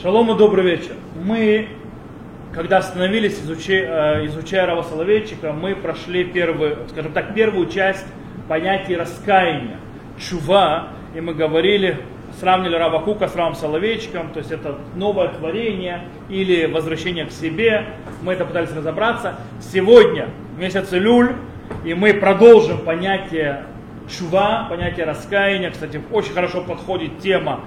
Шалом и добрый вечер. Мы, когда остановились, изучая, изучая Рава Соловейчика, мы прошли первую, скажем так, первую часть понятия раскаяния, чува, и мы говорили, сравнили Рава Кука с Равом Соловейчиком, то есть это новое творение или возвращение к себе. Мы это пытались разобраться. Сегодня месяц Люль, и мы продолжим понятие чува, понятие раскаяния. Кстати, очень хорошо подходит тема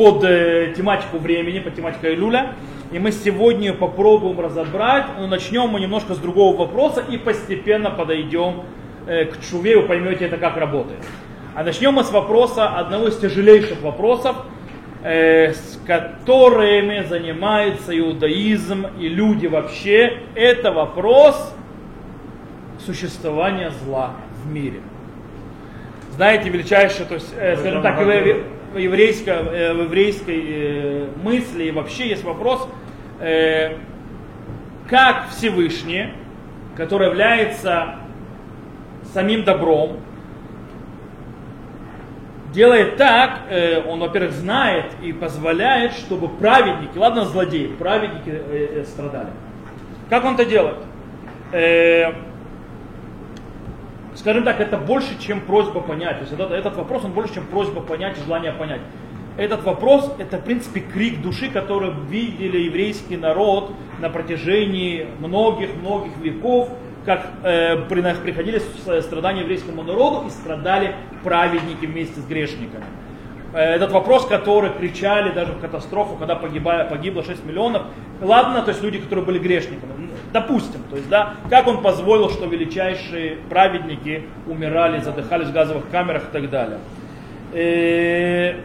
под э, тематику времени, под тематику Илюля. И мы сегодня попробуем разобрать, но начнем мы немножко с другого вопроса и постепенно подойдем э, к чуве, вы поймете это как работает. А начнем мы с вопроса, одного из тяжелейших вопросов, э, с которыми занимается иудаизм и люди вообще. Это вопрос существования зла в мире. Знаете, величайшее, то есть, э, скажем так, в еврейской, э, в еврейской э, мысли и вообще есть вопрос, э, как Всевышний, который является самим добром, делает так, он, во-первых, знает и позволяет, чтобы праведники, ладно, злодеи, праведники страдали. Как он это делает? Скажем так, это больше, чем просьба понять. То есть этот, этот вопрос, он больше, чем просьба понять и желание понять. Этот вопрос, это, в принципе, крик души, который видели еврейский народ на протяжении многих-многих веков, как э, приходили страдания еврейскому народу и страдали праведники вместе с грешниками. Э, этот вопрос, который кричали даже в катастрофу, когда погибало, погибло 6 миллионов. Ладно, то есть люди, которые были грешниками. Допустим, то есть, да, как он позволил, что праведники умирали, задыхались в газовых камерах и так далее. Э,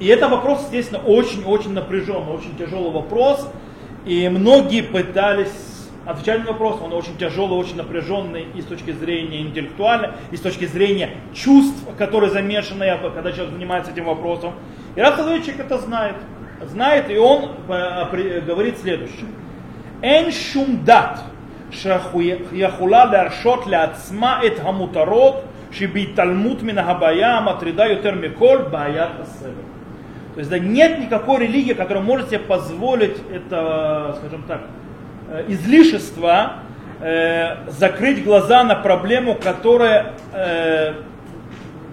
и это вопрос, естественно, очень-очень напряженный, очень тяжелый вопрос. И многие пытались отвечать на вопрос, он очень тяжелый, очень напряженный и с точки зрения интеллектуальной, и с точки зрения чувств, которые замешаны, когда человек занимается этим вопросом. И Раф это знает. Знает, и он э, говорит следующее. אין שום דת שיכולה להרשות לעצמה את המותרות שבהתעלמות מן הבעיה המטרידה יותר מכל בעיית הסבל. То есть да, нет никакой религии, которая может себе позволить это, скажем так, э, излишество, э, закрыть глаза на проблему, которая э,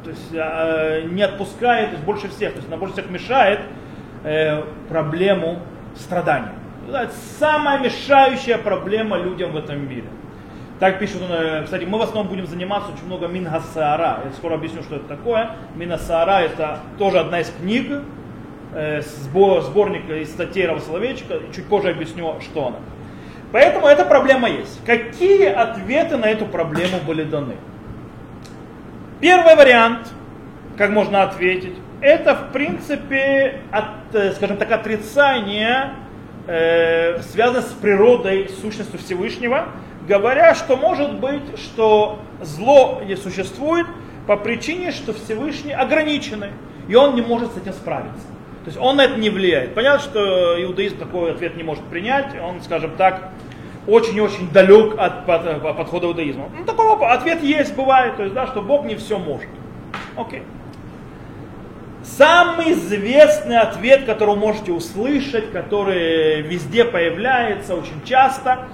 то есть, э, не отпускает, то есть больше всех, то есть она больше всех мешает э, проблему страдания самая мешающая проблема людям в этом мире. Так пишут, э, кстати, мы в основном будем заниматься очень много Мингасаара. Я скоро объясню, что это такое. Мингасаара это тоже одна из книг, э, сбор, сборника из статей Равословечка. Чуть позже объясню, что она. Поэтому эта проблема есть. Какие ответы на эту проблему были даны? Первый вариант, как можно ответить, это в принципе, от, э, скажем так, отрицание э, связано с природой, сущностью Всевышнего, говоря, что может быть, что зло не существует по причине, что Всевышний ограниченный, и он не может с этим справиться. То есть он на это не влияет. Понятно, что иудаизм такой ответ не может принять, он, скажем так, очень-очень далек от подхода иудаизма. Ну, такой ответ есть, бывает, то есть, да, что Бог не все может. Окей. Самый известный ответ, который вы можете услышать, который везде появляется очень часто,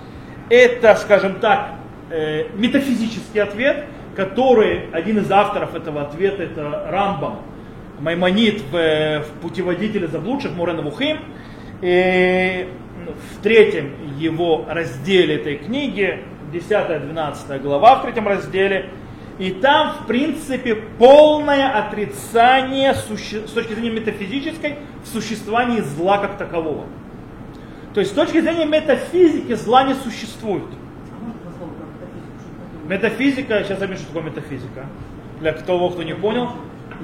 это, скажем так, э, метафизический ответ, который один из авторов этого ответа, это Рамбам, Маймонит в, в путеводителе заблудших Мурена Вухим. И в третьем его разделе этой книги, 10-12 глава в третьем разделе, и там, в принципе, полное отрицание суще... с точки зрения метафизической в существовании зла как такового. То есть с точки зрения метафизики зла не существует. Метафизика, сейчас объясню, что такое метафизика. Для того, кто не понял.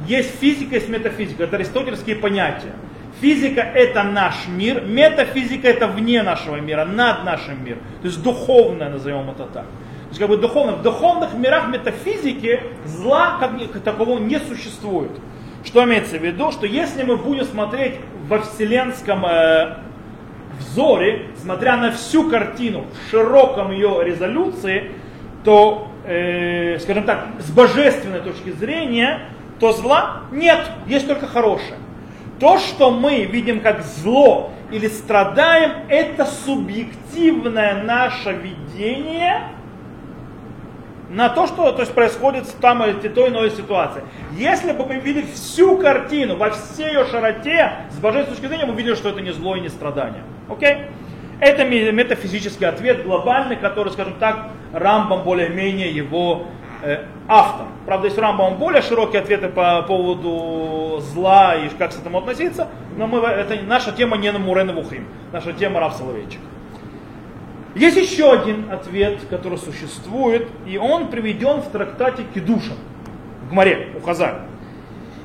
Есть физика, есть метафизика. Это аристотельские понятия. Физика это наш мир, метафизика это вне нашего мира, над нашим миром. То есть духовное, назовем это так. То есть как бы духовно, в духовных мирах метафизики зла как, такового не существует. Что имеется в виду? Что если мы будем смотреть во вселенском э, взоре, смотря на всю картину в широком ее резолюции, то, э, скажем так, с божественной точки зрения, то зла нет, есть только хорошее. то, что мы видим как зло или страдаем, это субъективное наше видение на то, что то есть, происходит там или той иной ситуации. Если бы мы видели всю картину во всей ее широте, с божественной точки зрения, мы видели, что это не зло и не страдание. Окей? Это метафизический ответ глобальный, который, скажем так, Рамбам более-менее его автор. Правда, есть у Рамбама более широкие ответы по поводу зла и как к этому относиться, но мы, это наша тема не на Мурен Вухим, наша тема Рав Соловейчик. Есть еще один ответ, который существует, и он приведен в трактате Кедуша, в Гмаре, у Хазар.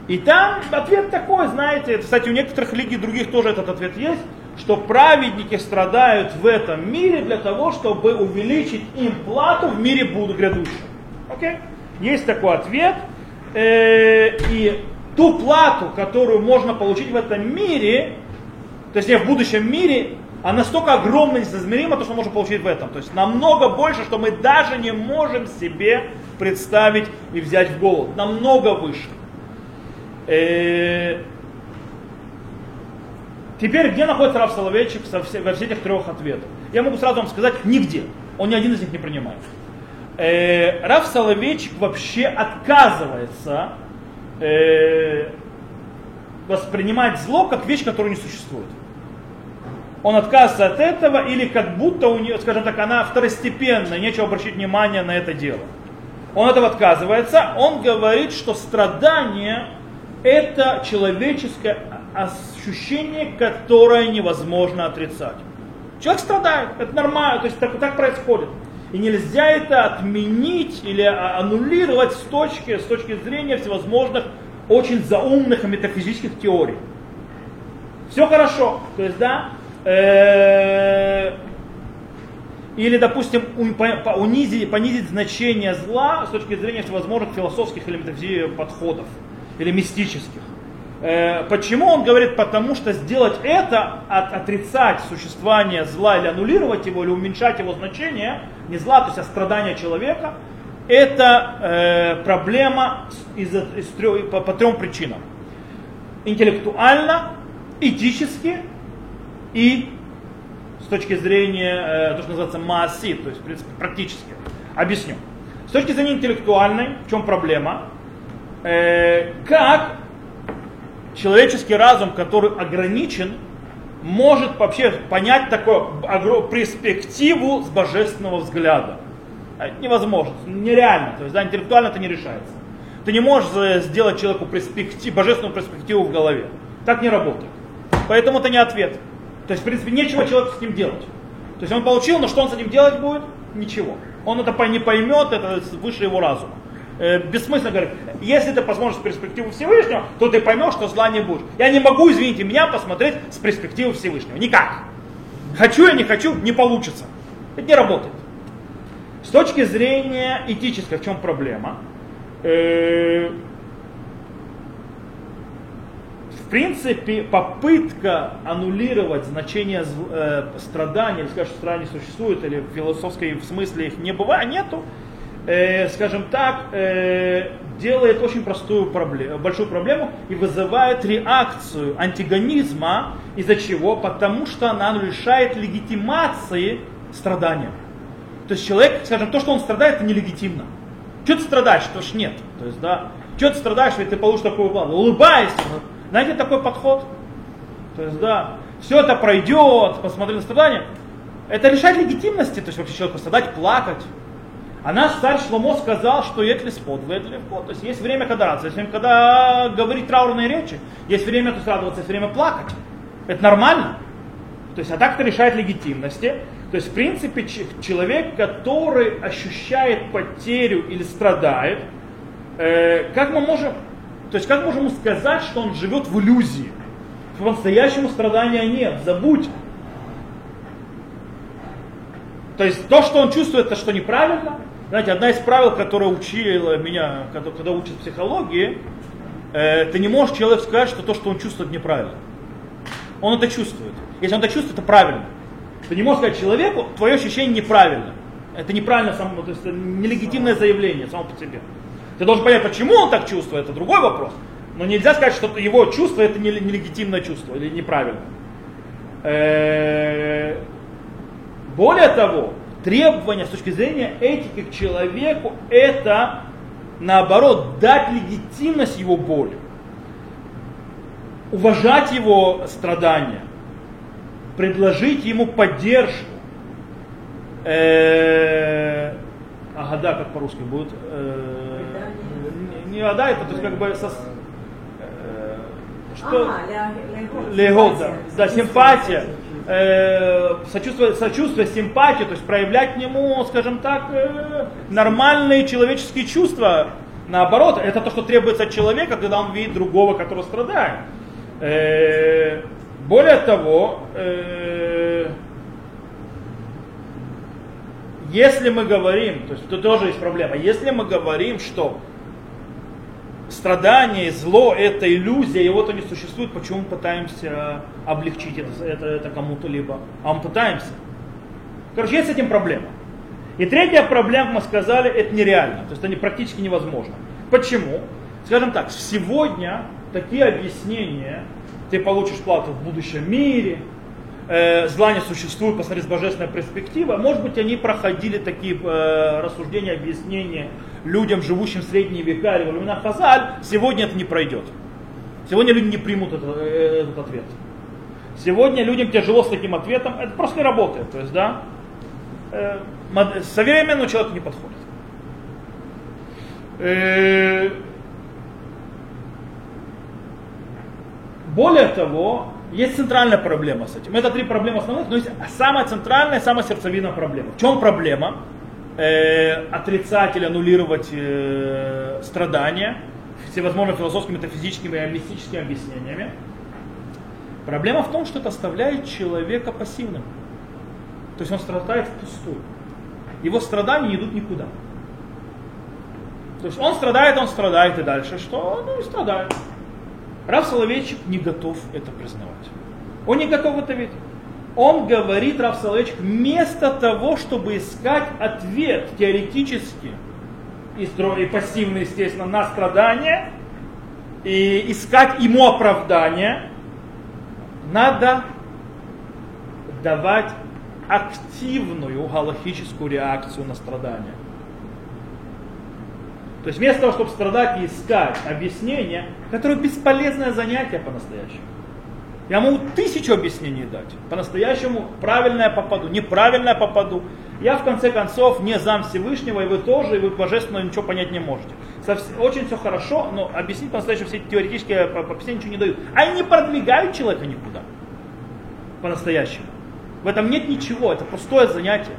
И там ответ такой, знаете, кстати, у некоторых религий других тоже этот ответ есть, что праведники страдают в этом мире для того, чтобы увеличить им плату в мире будут грядущем. Окей? Есть такой ответ. Э, и ту плату, которую можно получить в этом мире, то есть в будущем мире, она настолько огромна, несоизмерима, то, что можно получить в этом. То есть намного больше, что мы даже не можем себе представить и взять в голову. Намного выше. Э, Теперь, где находится Рав Соловейчик во всех этих трех ответах? Я могу сразу вам сказать, нигде. Он ни один из них не принимает. Э, Рав Соловейчик вообще отказывается э, воспринимать зло как вещь, которая не существует. Он отказывается от этого, или как будто у нее, скажем так, она второстепенная, нечего обращать внимание на это дело. Он этого отказывается, он говорит, что страдание это человеческое ощущение, которое невозможно отрицать. Человек страдает, это нормально, то есть так, так происходит. И нельзя это отменить или а, аннулировать с точки, с точки зрения всевозможных очень заумных и метафизических теорий. Все хорошо. То есть, да, э, или, допустим, унизить, понизить значение зла с точки зрения всевозможных философских или метафизических подходов, или мистических. Э, почему он говорит? Потому что сделать это, от, отрицать существование зла или аннулировать его, или уменьшать его значение, не зла, то есть а страдания человека, это э, проблема из, из, из, по, по трем причинам. Интеллектуально, этически и с точки зрения, э, то, что называется масси, то есть, в принципе, практически. Объясню. С точки зрения интеллектуальной, в чем проблема? Э, как человеческий разум, который ограничен, может вообще понять такую перспективу с божественного взгляда. А невозможно, нереально. То есть, да, интеллектуально это не решается. Ты не можешь сделать человеку перспектив, божественную перспективу в голове. Так не работает. Поэтому это не ответ. То есть, в принципе, нечего человеку с ним делать. То есть он получил, но что он с этим делать будет? Ничего. Он это не поймет, это выше его разума э, бессмысленно говорить, если ты посмотришь с перспективы Всевышнего, то ты поймешь, что зла не будет. Я не могу, извините меня, посмотреть с перспективы Всевышнего. Никак. Хочу я, не хочу, не получится. Это не работает. С точки зрения этической, в чем проблема? Э, в принципе, попытка аннулировать значение э, страдания, или сказать, что страдания существуют, или в философской смысле их не бывает, нету, э, скажем так, э, делает очень простую проблему, большую проблему и вызывает реакцию антигонизма. Из-за чего? Потому что она лишает легитимации страдания. То есть человек, скажем, то, что он страдает, это нелегитимно. Что ты страдаешь? То ж нет. То есть, да, что ты страдаешь, ведь ты получишь такую плану. Улыбайся. Знаете такой подход? То есть, да, все это пройдет, посмотри на страдания. Это лишает легитимности, то есть вообще человеку страдать, плакать. А наш царь Шломо сказал, что если спот, если вход. То есть есть время, когда радоваться, есть время, когда говорить траурные речи, есть время, то есть радоваться, есть время плакать. Это нормально. То есть а так это решает легитимности. То есть в принципе человек, который ощущает потерю или страдает, э, как мы можем, то есть как можем сказать, что он живет в иллюзии? По-настоящему страдания нет, забудь. То есть то, что он чувствует, это что неправильно, знаете, одна из правил, которая учила меня, когда, когда учат психологии, э, ты не можешь человеку сказать, что то, что он чувствует, неправильно. Он это чувствует. Если он это чувствует, это правильно. Ты не можешь сказать человеку, твое ощущение неправильно. Это неправильно само, то есть это нелегитимное заявление само по себе. Ты должен понять, почему он так чувствует, это другой вопрос. Но нельзя сказать, что его чувство это нелегитимное чувство или неправильно. Э, более того, требования с точки зрения этики к человеку это наоборот дать легитимность его боли, уважать его страдания, предложить ему поддержку. Э, ага, да, как по-русски будет. Э, не, не ада, это то есть как бы со, э, что? А, легот, да, да, симпатия э, сочувствие, симпатию, то есть проявлять к нему, скажем так, э, нормальные человеческие чувства. Наоборот, это то, что требуется от человека, когда он видит другого, который страдает. Э, более того, если мы говорим, то есть тут тоже есть проблема, если мы говорим, что страдание, зло, это иллюзия, его-то не существует, почему мы пытаемся облегчить это, это, это кому-то либо? А мы пытаемся. Короче, есть с этим проблема. И третья проблема, мы сказали, это нереально, то есть это практически невозможно. Почему? Скажем так, сегодня такие объяснения, ты получишь плату в будущем мире, э, зла не существует, посмотри с божественной перспективы, может быть, они проходили такие э, рассуждения, объяснения людям, живущим в средние века или во времена Хазаль, сегодня это не пройдет. Сегодня люди не примут это, э, этот ответ. Сегодня людям тяжело с таким ответом, это просто не работает. То есть, да, э, современному человеку не подходит. Э, более того, есть центральная проблема с этим. Это три проблемы основных, но есть самая центральная, самая сердцевинная проблема. В чем проблема? Э, отрицать или аннулировать э, страдания всевозможными философскими, метафизическими и мистическими объяснениями. Проблема в том, что это оставляет человека пассивным. То есть он страдает впустую. Его страдания не идут никуда. То есть он страдает, он страдает и дальше что? Ну и страдает. Рав Соловейчик не готов это признавать. Он не готов это видеть. Он говорит, Рав Соловейчик, вместо того, чтобы искать ответ теоретически и, и пассивно, естественно, на страдания, и искать ему оправдание, надо давать активную галактическую реакцию на страдания. То есть вместо того, чтобы страдать и искать объяснение, которое бесполезное занятие по-настоящему. Я могу тысячу объяснений дать. По-настоящему правильное попаду, неправильное попаду. Я в конце концов не зам Всевышнего, и вы тоже, и вы божественного ничего понять не можете. Очень все хорошо, но объяснить по-настоящему все теоретические объяснения ничего не дают. Они не продвигают человека никуда. По-настоящему. В этом нет ничего, это пустое занятие.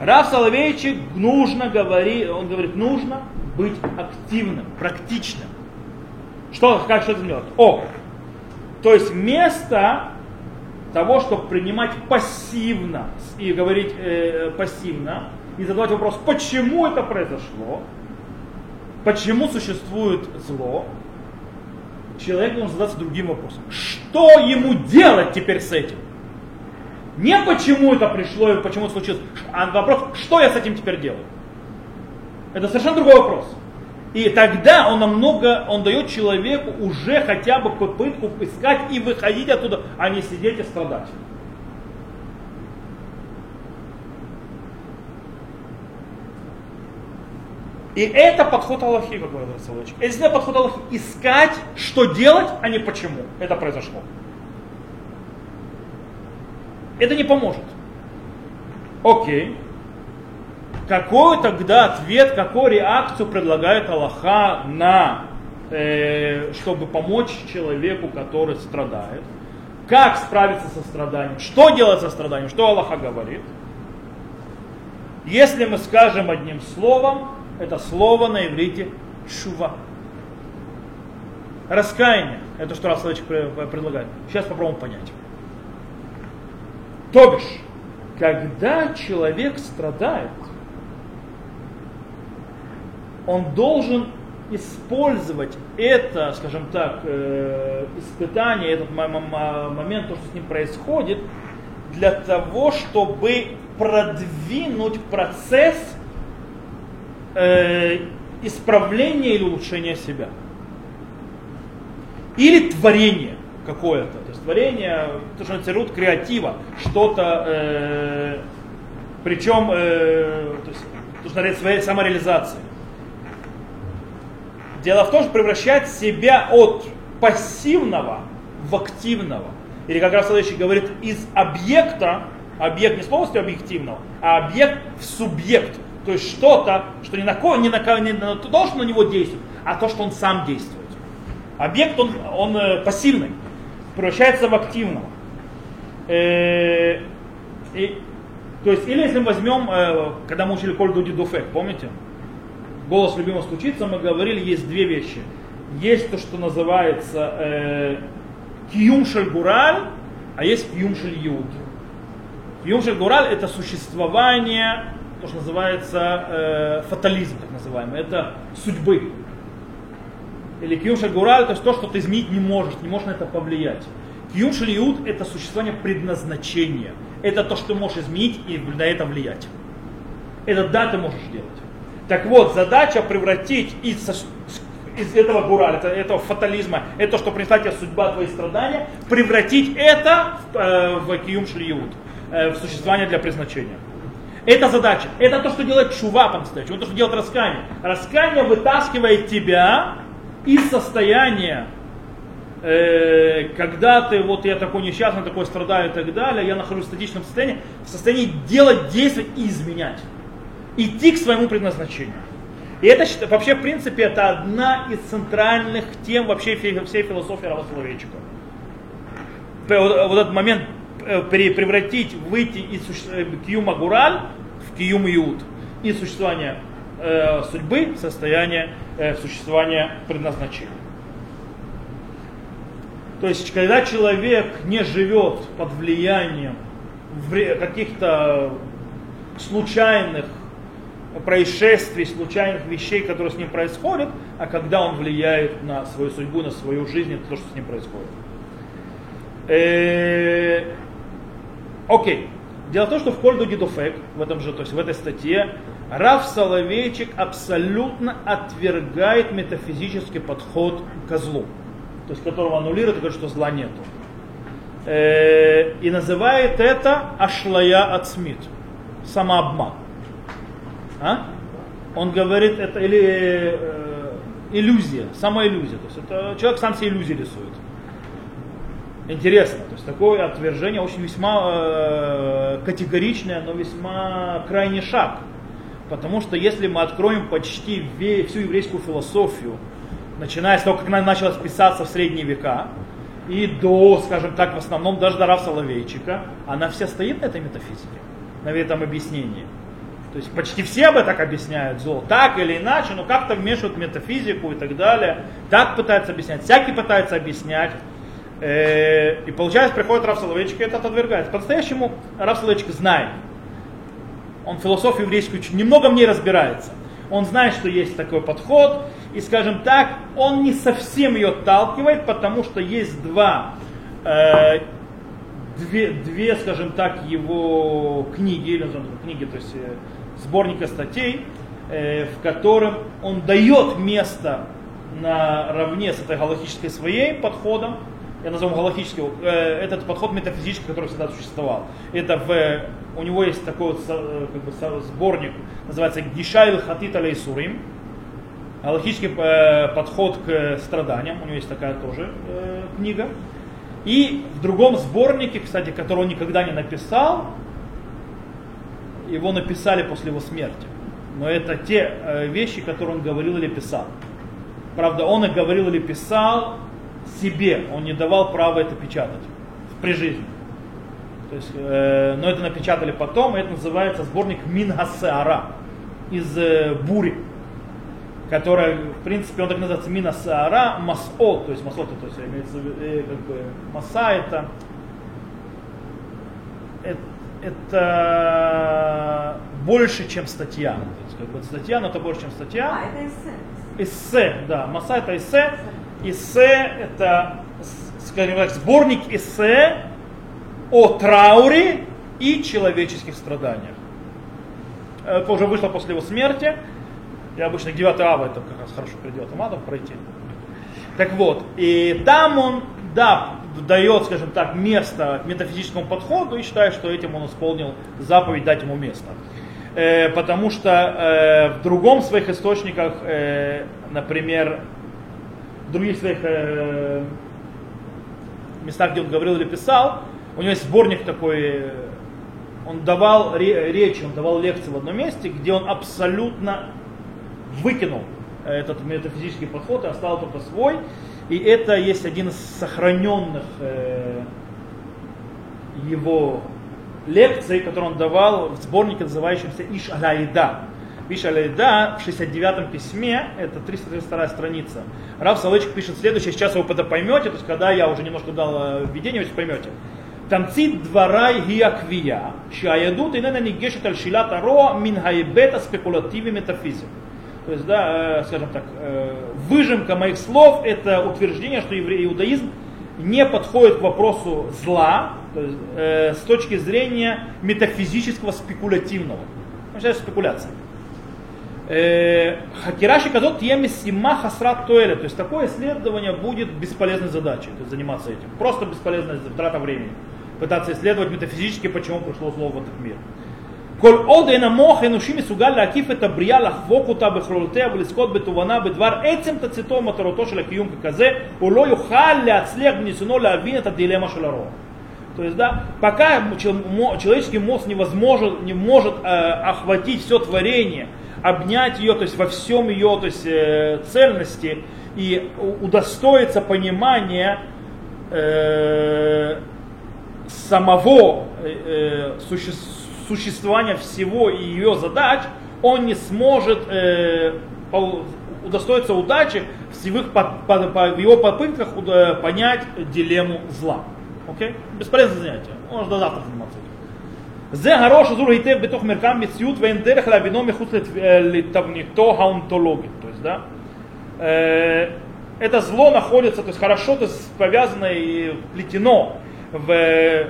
Рав Соловейчик нужно говорить, он говорит, нужно быть активным, практичным. Что, как что это делать? О, то есть вместо того, чтобы принимать пассивно и говорить э, пассивно, и задавать вопрос, почему это произошло, почему существует зло, человек должен задаться другим вопросом. Что ему делать теперь с этим? Не почему это пришло и почему случилось, а вопрос, что я с этим теперь делаю. Это совершенно другой вопрос. И тогда он намного, он дает человеку уже хотя бы попытку искать и выходить оттуда, а не сидеть и страдать. И это подход Аллахи, как говорит Соловейчик. Это подход Аллахи. Искать, что делать, а не почему это произошло. Это не поможет. Окей. Какой тогда ответ, какую реакцию предлагает Аллаха на, э, чтобы помочь человеку, который страдает? Как справиться со страданием? Что делать со страданием? Что Аллаха говорит? Если мы скажем одним словом, это слово на иврите шува. Раскаяние. Это что раз человек предлагает. Сейчас попробуем понять. То бишь, когда человек страдает, он должен использовать это, скажем так, э, испытание, этот момент, то, что с ним происходит, для того, чтобы продвинуть процесс э, исправления или улучшения себя. Или творение какое-то. То есть творение, то, что называют креатива, что-то, э, причем, то есть, называется своей самореализацией. Дело в том, что превращать себя от пассивного в активного. Или как раз следующий говорит, из объекта, объект не с полностью объективного, а объект в субъект. То есть что-то, что не на, не на, не на то, на него действует, а то, что он сам действует. Объект, он, он э, пассивный, превращается в активного. Э, и, то есть, или если мы возьмем, э, когда мы учили Коль Дуди Дуфек, помните? Голос любимого стучится, мы говорили, есть две вещи. Есть то, что называется э, шельгураль, а есть киюм шельюд. Киюм шельгураль это существование, то, что называется э, фатализм, так называемый, это судьбы. Или киюм шельгураль это то, что ты изменить не можешь, не можешь на это повлиять. Киюм шельюд это существование предназначения. Это то, что ты можешь изменить и на это влиять. Это да, ты можешь делать. Так вот, задача превратить из из этого гураля, это, этого фатализма, это, что принесла тебе судьба, твои страдания, превратить это в, э, в киюм шлиют, э, в существование для призначения. Это задача. Это то, что делает чува по-настоящему, то, что делает раскание. Раскание вытаскивает тебя из состояния, э, когда ты, вот я такой несчастный, такой страдаю и так далее, я нахожусь в статичном состоянии, в состоянии делать, действовать и изменять. Идти к своему предназначению. И это вообще, в принципе, это одна из центральных тем вообще всей философии Равословечика. Вот этот момент э, превратить, выйти из э, киюма гураль в киюм иуд, из существования э, судьбы в состояние э, существования предназначения. То есть, когда человек не живет под влиянием каких-то случайных происшествий, случайных вещей, которые с ним происходят, а когда он влияет на свою судьбу, на свою жизнь, это то, что с ним происходит. Э, окей. Дело в том, что в Кольду Гидофек, в этом же, то есть в этой статье, Раф Соловейчик абсолютно отвергает метафизический подход к козлу, то есть которого аннулирует и говорит, что зла нету. Э, и называет это ашлая ацмит, самообман. А? Он говорит, это или э, иллюзия, самоиллюзия. То есть это человек сам себе иллюзии рисует. Интересно, то есть такое отвержение очень весьма э, категоричное, но весьма крайний шаг. Потому что если мы откроем почти всю еврейскую философию, начиная с того, как она начала писаться в средние века, и до, скажем так, в основном даже до Рав Соловейчика, она вся стоит на этой метафизике, на этом объяснении. То есть почти все об этом объясняют зло, так или иначе, но как-то вмешивают метафизику и так далее. Так пытаются объяснять, всякий пытается объяснять. Э, и получается, приходит Раф Соловейчик и это отвергает. По-настоящему Раф Соловейчик знает. Он философию еврейскую немного в ней разбирается. Он знает, что есть такой подход, и, скажем так, он не совсем ее отталкивает, потому что есть два, э, две, две, скажем так, его книги, или книги, то есть э, сборника статей, э, в котором он дает место наравне с этой галактической своей подходом, я назову галактический, э, этот подход метафизический, который всегда существовал. Это в, у него есть такой вот э, как бы, сборник, называется Гишайл Хатит Алейсурим, галактический подход к страданиям, у него есть такая тоже книга. И в другом сборнике, кстати, который он никогда не написал, его написали после его смерти. Но это те э, вещи, которые он говорил или писал. Правда, он их говорил или писал себе, он не давал права это печатать при жизни. То есть, э, но это напечатали потом, и это называется сборник Мингасеара из э, бури, которая, в принципе, он так называется Минасеара Масо, то есть Масо, то есть имеется э, как бы Маса это, это это больше, чем статья. То есть, как бы статья, но это больше, чем статья. А, это эссе. Эссе, да. Масса это эссе. Эссе это, скажем так, сборник эссе о трауре и человеческих страданиях. Это уже вышло после его смерти. Я обычно 9 ава это как раз хорошо придет, Амадов пройти. Так вот, и там он, да, дает, скажем так, место метафизическому подходу и считает, что этим он исполнил заповедь дать ему место. Э, потому что э, в другом своих источниках, э, например, в других своих э, местах, где он говорил или писал, у него есть сборник такой, он давал речи, он давал лекции в одном месте, где он абсолютно выкинул этот метафизический подход и оставил только свой. И это есть один из сохраненных э, его лекций, который он давал в сборнике, называющемся Иш Аляида. Иш Аляида в 69-м письме, это 332 страница. Рав Соловейчик пишет следующее, сейчас вы это поймете, то есть когда я уже немножко дал э, введение, вы поймете. תמצית דבריי היא הקביעה שהיהדות איננה ניגשת על שאלת הרוע מן ההיבט הספקולטיבי מטאפיזי. То есть, да, скажем так, выжимка моих слов это утверждение, что иудаизм не подходит к вопросу зла то есть, э, с точки зрения метафизического спекулятивного. Начинается спекуляция. Хакираши казот сима хасрат туэля. То есть такое исследование будет бесполезной задачей, то есть заниматься этим. Просто бесполезная трата времени. Пытаться исследовать метафизически, почему пришло зло в этот мир. כל עוד אין המוח האנושי מסוגל להקיף את הבריאה, לחבוק אותה בכלולותיה ולזכות בתובנה בדבר עצם תציתו ומטרתו של הקיום ככזה, הוא לא יוכל להצליח בניסיונו להבין את הדילמה של הרוע. То есть, да, пока человеческий мозг невозможен, не может э, охватить все творение, обнять ее, то есть во всем ее то есть, э, цельности и удостоиться понимания э, самого э, существования существования всего и ее задач, он не сможет э, удостоиться удачи в, его, по, по, по, в его попытках э, понять дилемму зла. Окей? Бесполезное занятие. Он может до завтра заниматься этим. זה הראש שזור היטב בתוך מרקם מציאות ואין דרך להבינו מחוץ לתבניתו האונתולוגית. То есть, да, э, это зло находится, то есть хорошо то есть, повязано и вплетено в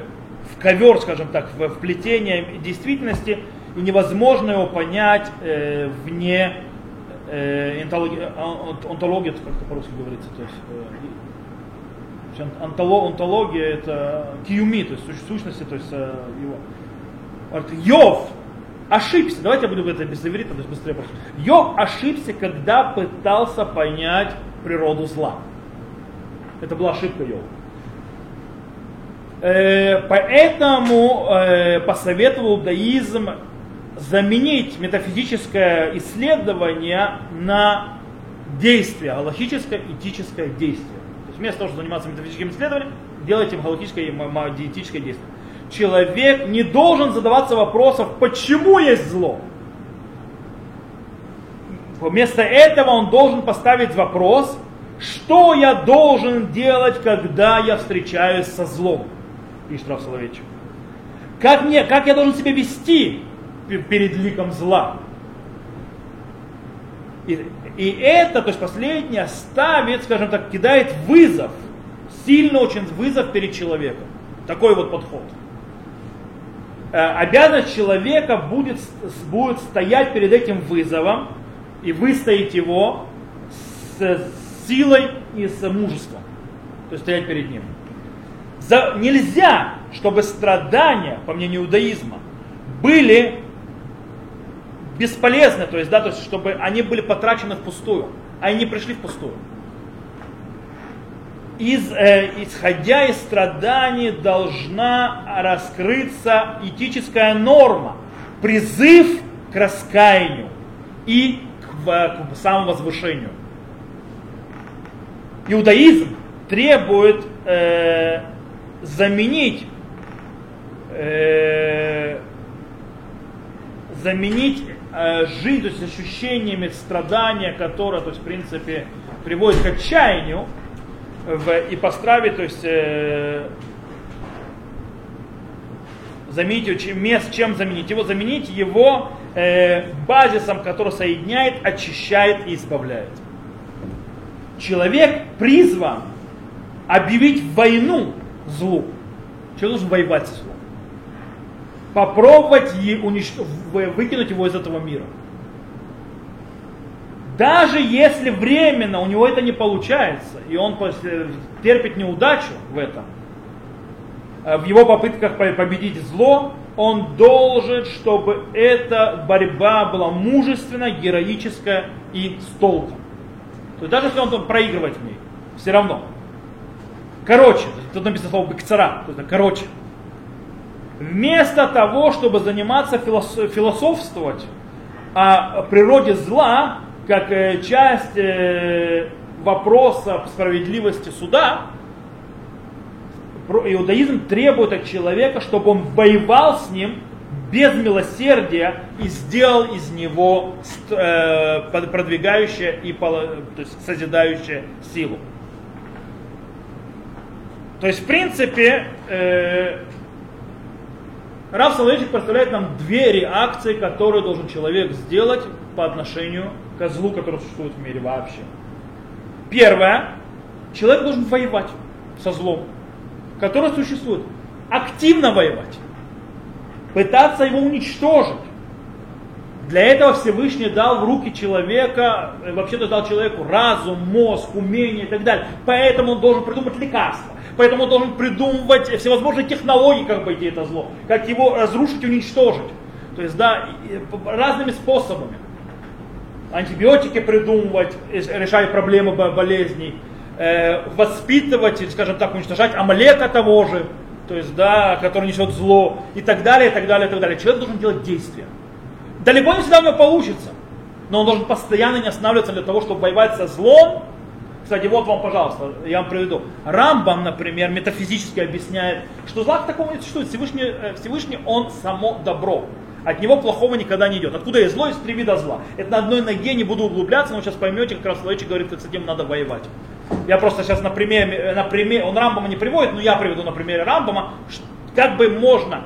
ковер, скажем так, в вплетение действительности, и невозможно его понять э, вне э, онтологии, онтологии, как это по-русски говорится, то есть э, онтология это киюми, то есть сущности, то есть э, его. Йов ошибся, давайте я буду это без иврита, то есть быстрее просто. Йов ошибся, когда пытался понять природу зла. Это была ошибка Йова. Э, поэтому э, посоветовал даизм заменить метафизическое исследование на действие, галактическое этическое действие. То есть вместо того, чтобы заниматься метафизическим исследованием, делайте галактическое и диетическое действие. Человек не должен задаваться вопросом, почему есть зло. Вместо этого он должен поставить вопрос, что я должен делать, когда я встречаюсь со злом пишет Раф Соловейчик. Как, мне, как я должен себя вести перед ликом зла? И, и это, то есть последнее, ставит, скажем так, кидает вызов, сильно очень вызов перед человеком. Такой вот подход. Э, обязанность человека будет, будет стоять перед этим вызовом и выстоять его с силой и с мужеством. То есть стоять перед ним. За, нельзя, чтобы страдания, по мнению иудаизма, были бесполезны, то есть, да, то есть, чтобы они были потрачены впустую, а они пришли впустую. Из, э, исходя из страданий должна раскрыться этическая норма, призыв к раскаянию и к, к самовозвышению. Иудаизм требует э, заменить э, заменить э, жизнь, то есть ощущениями страдания, которое, то есть, в принципе, приводит к отчаянию, в ипостраве, то есть э, заменить его, чем, чем заменить его, заменить его э, базисом, который соединяет, очищает и избавляет. Человек призван объявить войну злу. Человек должен воевать со злом. Попробовать уничтожить, выкинуть его из этого мира. даже если временно у него это не получается, и он терпит неудачу в этом, э, в его попытках победить зло, он должен, чтобы эта борьба была мужественная, героическая и с толком. То есть даже если он проигрывает в ней, все равно. Короче, тут написано слово бекцара, короче. Вместо того, чтобы заниматься философствовать о природе зла, как э, часть э, вопроса справедливости суда, иудаизм требует от человека, чтобы он воевал с ним без милосердия и сделал из него э, продвигающее и то есть созидающее силу. То есть, в принципе, э, Рав Соловейчик представляет нам две реакции, которые должен человек сделать по отношению к злу, который существует в мире вообще. Первое. Человек должен воевать со злом, которое существует. Активно воевать. Пытаться его уничтожить. Для этого Всевышний дал в руки человека, э, вообще-то дал человеку разум, мозг, умение и так далее. Поэтому он должен придумать лекарства поэтому он должен придумывать всевозможные технологии, как бы идти это зло, как его разрушить, уничтожить. То есть, да, разными способами. Антибиотики придумывать, решать проблемы болезней, э, воспитывать, скажем так, уничтожать Амалека того же, то есть, да, который несет зло, и так далее, и так далее, и так далее. Человек должен делать действия. Далеко не всегда у него получится, но он должен постоянно не останавливаться для того, чтобы воевать со злом, кстати, вот вам, пожалуйста, я вам приведу. Рамбам, например, метафизически объясняет, что зла такого не существует. Всевышний, э, Всевышний, он само добро. От него плохого никогда не идет. Откуда есть зло, есть три вида зла. Это на одной ноге, не буду углубляться, но сейчас поймете, как раз человек говорит, как с этим надо воевать. Я просто сейчас на примере, э, на примере, он Рамбама не приводит, но я приведу на примере Рамбама, как бы можно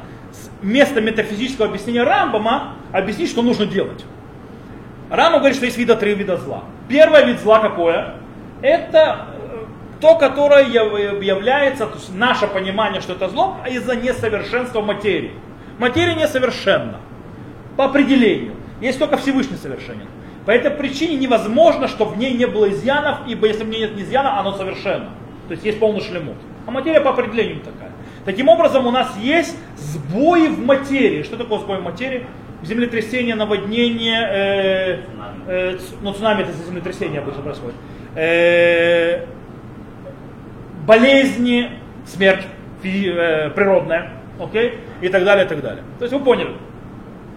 вместо метафизического объяснения Рамбама объяснить, что нужно делать. Рамбам говорит, что есть вида три вида зла. Первый вид зла какое? Это э, то, которое является, то есть наше понимание, что это зло, из-за несовершенства материи. Материя несовершенна по определению. Есть только Всевышний совершенен. По этой причине невозможно, чтобы в ней не было изъянов, ибо если в ней нет изъяна, оно совершенно. То есть есть полный шлемут. А материя по определению такая. Таким образом, у нас есть сбои в материи. Что такое сбой в материи? Землетрясение, наводнение, э, э, ну цунами это землетрясение обычно происходит э, болезни, смерть фи, э, природная, окей, и так далее, и так далее. То есть вы поняли,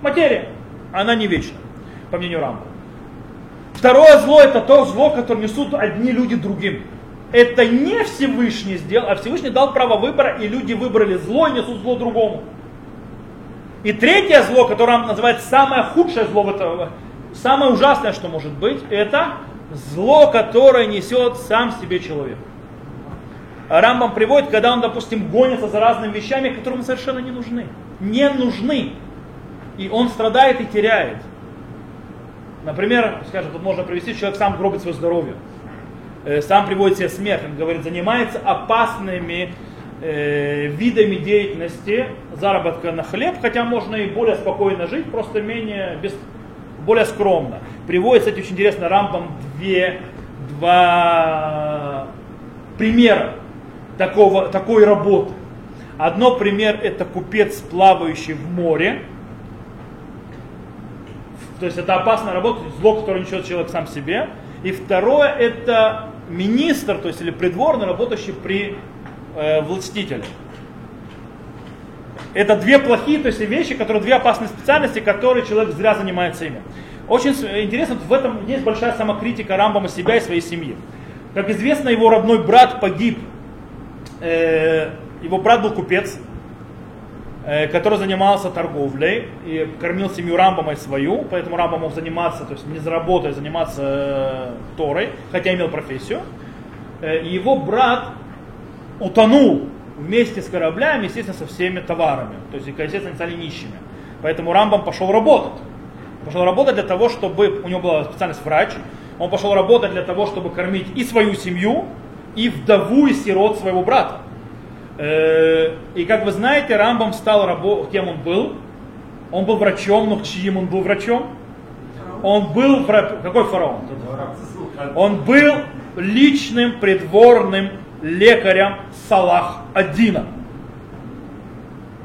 материя, она не вечна, по мнению Рамбо. Второе зло это то зло, которое несут одни люди другим. Это не Всевышний сделал, а Всевышний дал право выбора, и люди выбрали зло и несут зло другому. И третье зло, которое называется самое худшее зло, в этом, самое ужасное, что может быть, это зло, которое несет сам себе человек. Рамбам приводит, когда он, допустим, гонится за разными вещами, которые ему совершенно не нужны. Не нужны. И он страдает и теряет. Например, скажем, тут можно привести, человек сам гробит свое здоровье. Э, сам приводит себе смерть. Он говорит, занимается опасными э, видами деятельности, заработка на хлеб, хотя можно и более спокойно жить, просто менее, без, более скромно. Приводит, кстати, очень интересно, Рамбам две, два примера такого, такой работы. Одно пример это купец, плавающий в море. То есть это опасная работа, зло, которое несет человек сам себе. И второе это министр, то есть или придворный, работающий при э, властителе. Это две плохие то есть, вещи, которые две опасные специальности, которые человек зря занимается ими. Очень интересно, в этом есть большая самокритика Рамбама себя и своей семьи. Как известно, его родной брат погиб. Э, его брат был купец, э, который занимался торговлей и кормил семью Рамбама и свою, поэтому Рамбам мог заниматься, то есть не заработая, заниматься э, Торой, хотя имел профессию. Его брат утонул вместе с кораблями, естественно, со всеми товарами. То есть, естественно, они стали нищими. Поэтому Рамбам пошел работать пошел работать для того, чтобы, у него была специальность врач, он пошел работать для того, чтобы кормить и свою семью, и вдову и сирот своего брата. Э, и как вы знаете, Рамбам стал рабо... кем он был? Он был врачом, но чьим он был врачом? Он был, какой фараон? Он был личным придворным лекарем Салах Адина.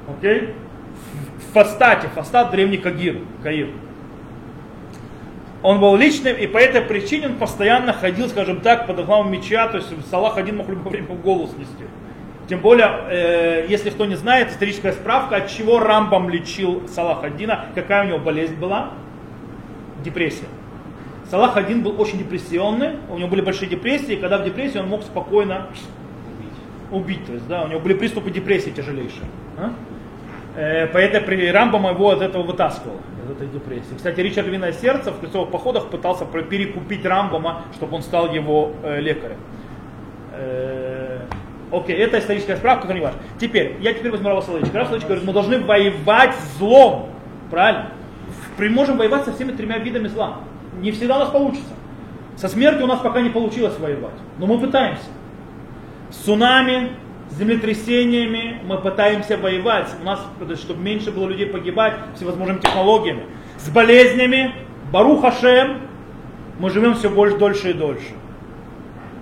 Окей? В Фастате, Фастат древний Кагир, Каир. Он был личным, и по этой причине он постоянно ходил, скажем так, под главом меча, то есть Салах один мог в любое время голос нести. Тем более, э, если кто не знает, историческая справка, от чего Рамбам лечил Салах Аддина, какая у него болезнь была? Депрессия. Салах один был очень депрессионный, у него были большие депрессии, и когда в депрессии он мог спокойно убить. убить то есть, да, у него были приступы депрессии тяжелейшие. А? Э, поэтому Рамбам его от этого вытаскивал, из этой депрессии. Кстати, Ричард Винное Сердце в крестовых походах пытался перекупить Рамбама, чтобы он стал его э, лекарем. Э, окей, это историческая справка, но не важно. Теперь, я теперь возьму Рава Соловичка. Рав Соловичка говорит, мы должны воевать злом. Правильно? Мы можем воевать со всеми тремя видами зла. Не всегда у нас получится. Со смертью у нас пока не получилось воевать. Но мы пытаемся. С цунами, с землетрясениями мы пытаемся воевать. У нас, чтобы меньше было людей погибать всевозможными технологиями. С болезнями, Барух Хашем, мы живем все больше, дольше и дольше.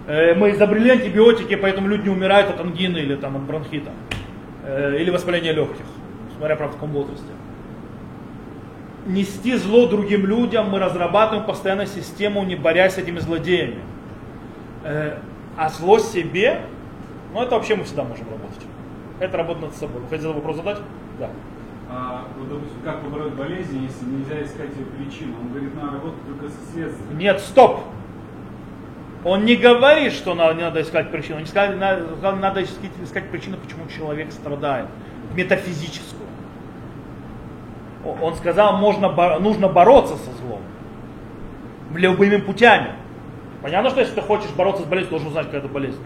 Э, мы изобрели антибиотики, поэтому люди не умирают от ангины или там, от бронхита. Э, или воспаления легких, смотря в каком возрасте. Нести зло другим людям мы разрабатываем постоянно систему, не борясь с этими злодеями. Э, а зло себе, ну это вообще мы всегда можем работать. Это работа над собой. Вы хотите вопрос задать? Да. А, вот, допустим, как побороть болезнь, если нельзя искать ее причину? Он говорит, надо работать только со следствием. Нет, стоп! Он не говорит, что надо, не надо искать причину. Он не сказал, надо, надо искать, искать причину, почему человек страдает. Метафизическую. Он сказал, можно, нужно бороться со злом. Любыми путями. Понятно, что если ты хочешь бороться с болезнью, должен узнать, какая это болезнь.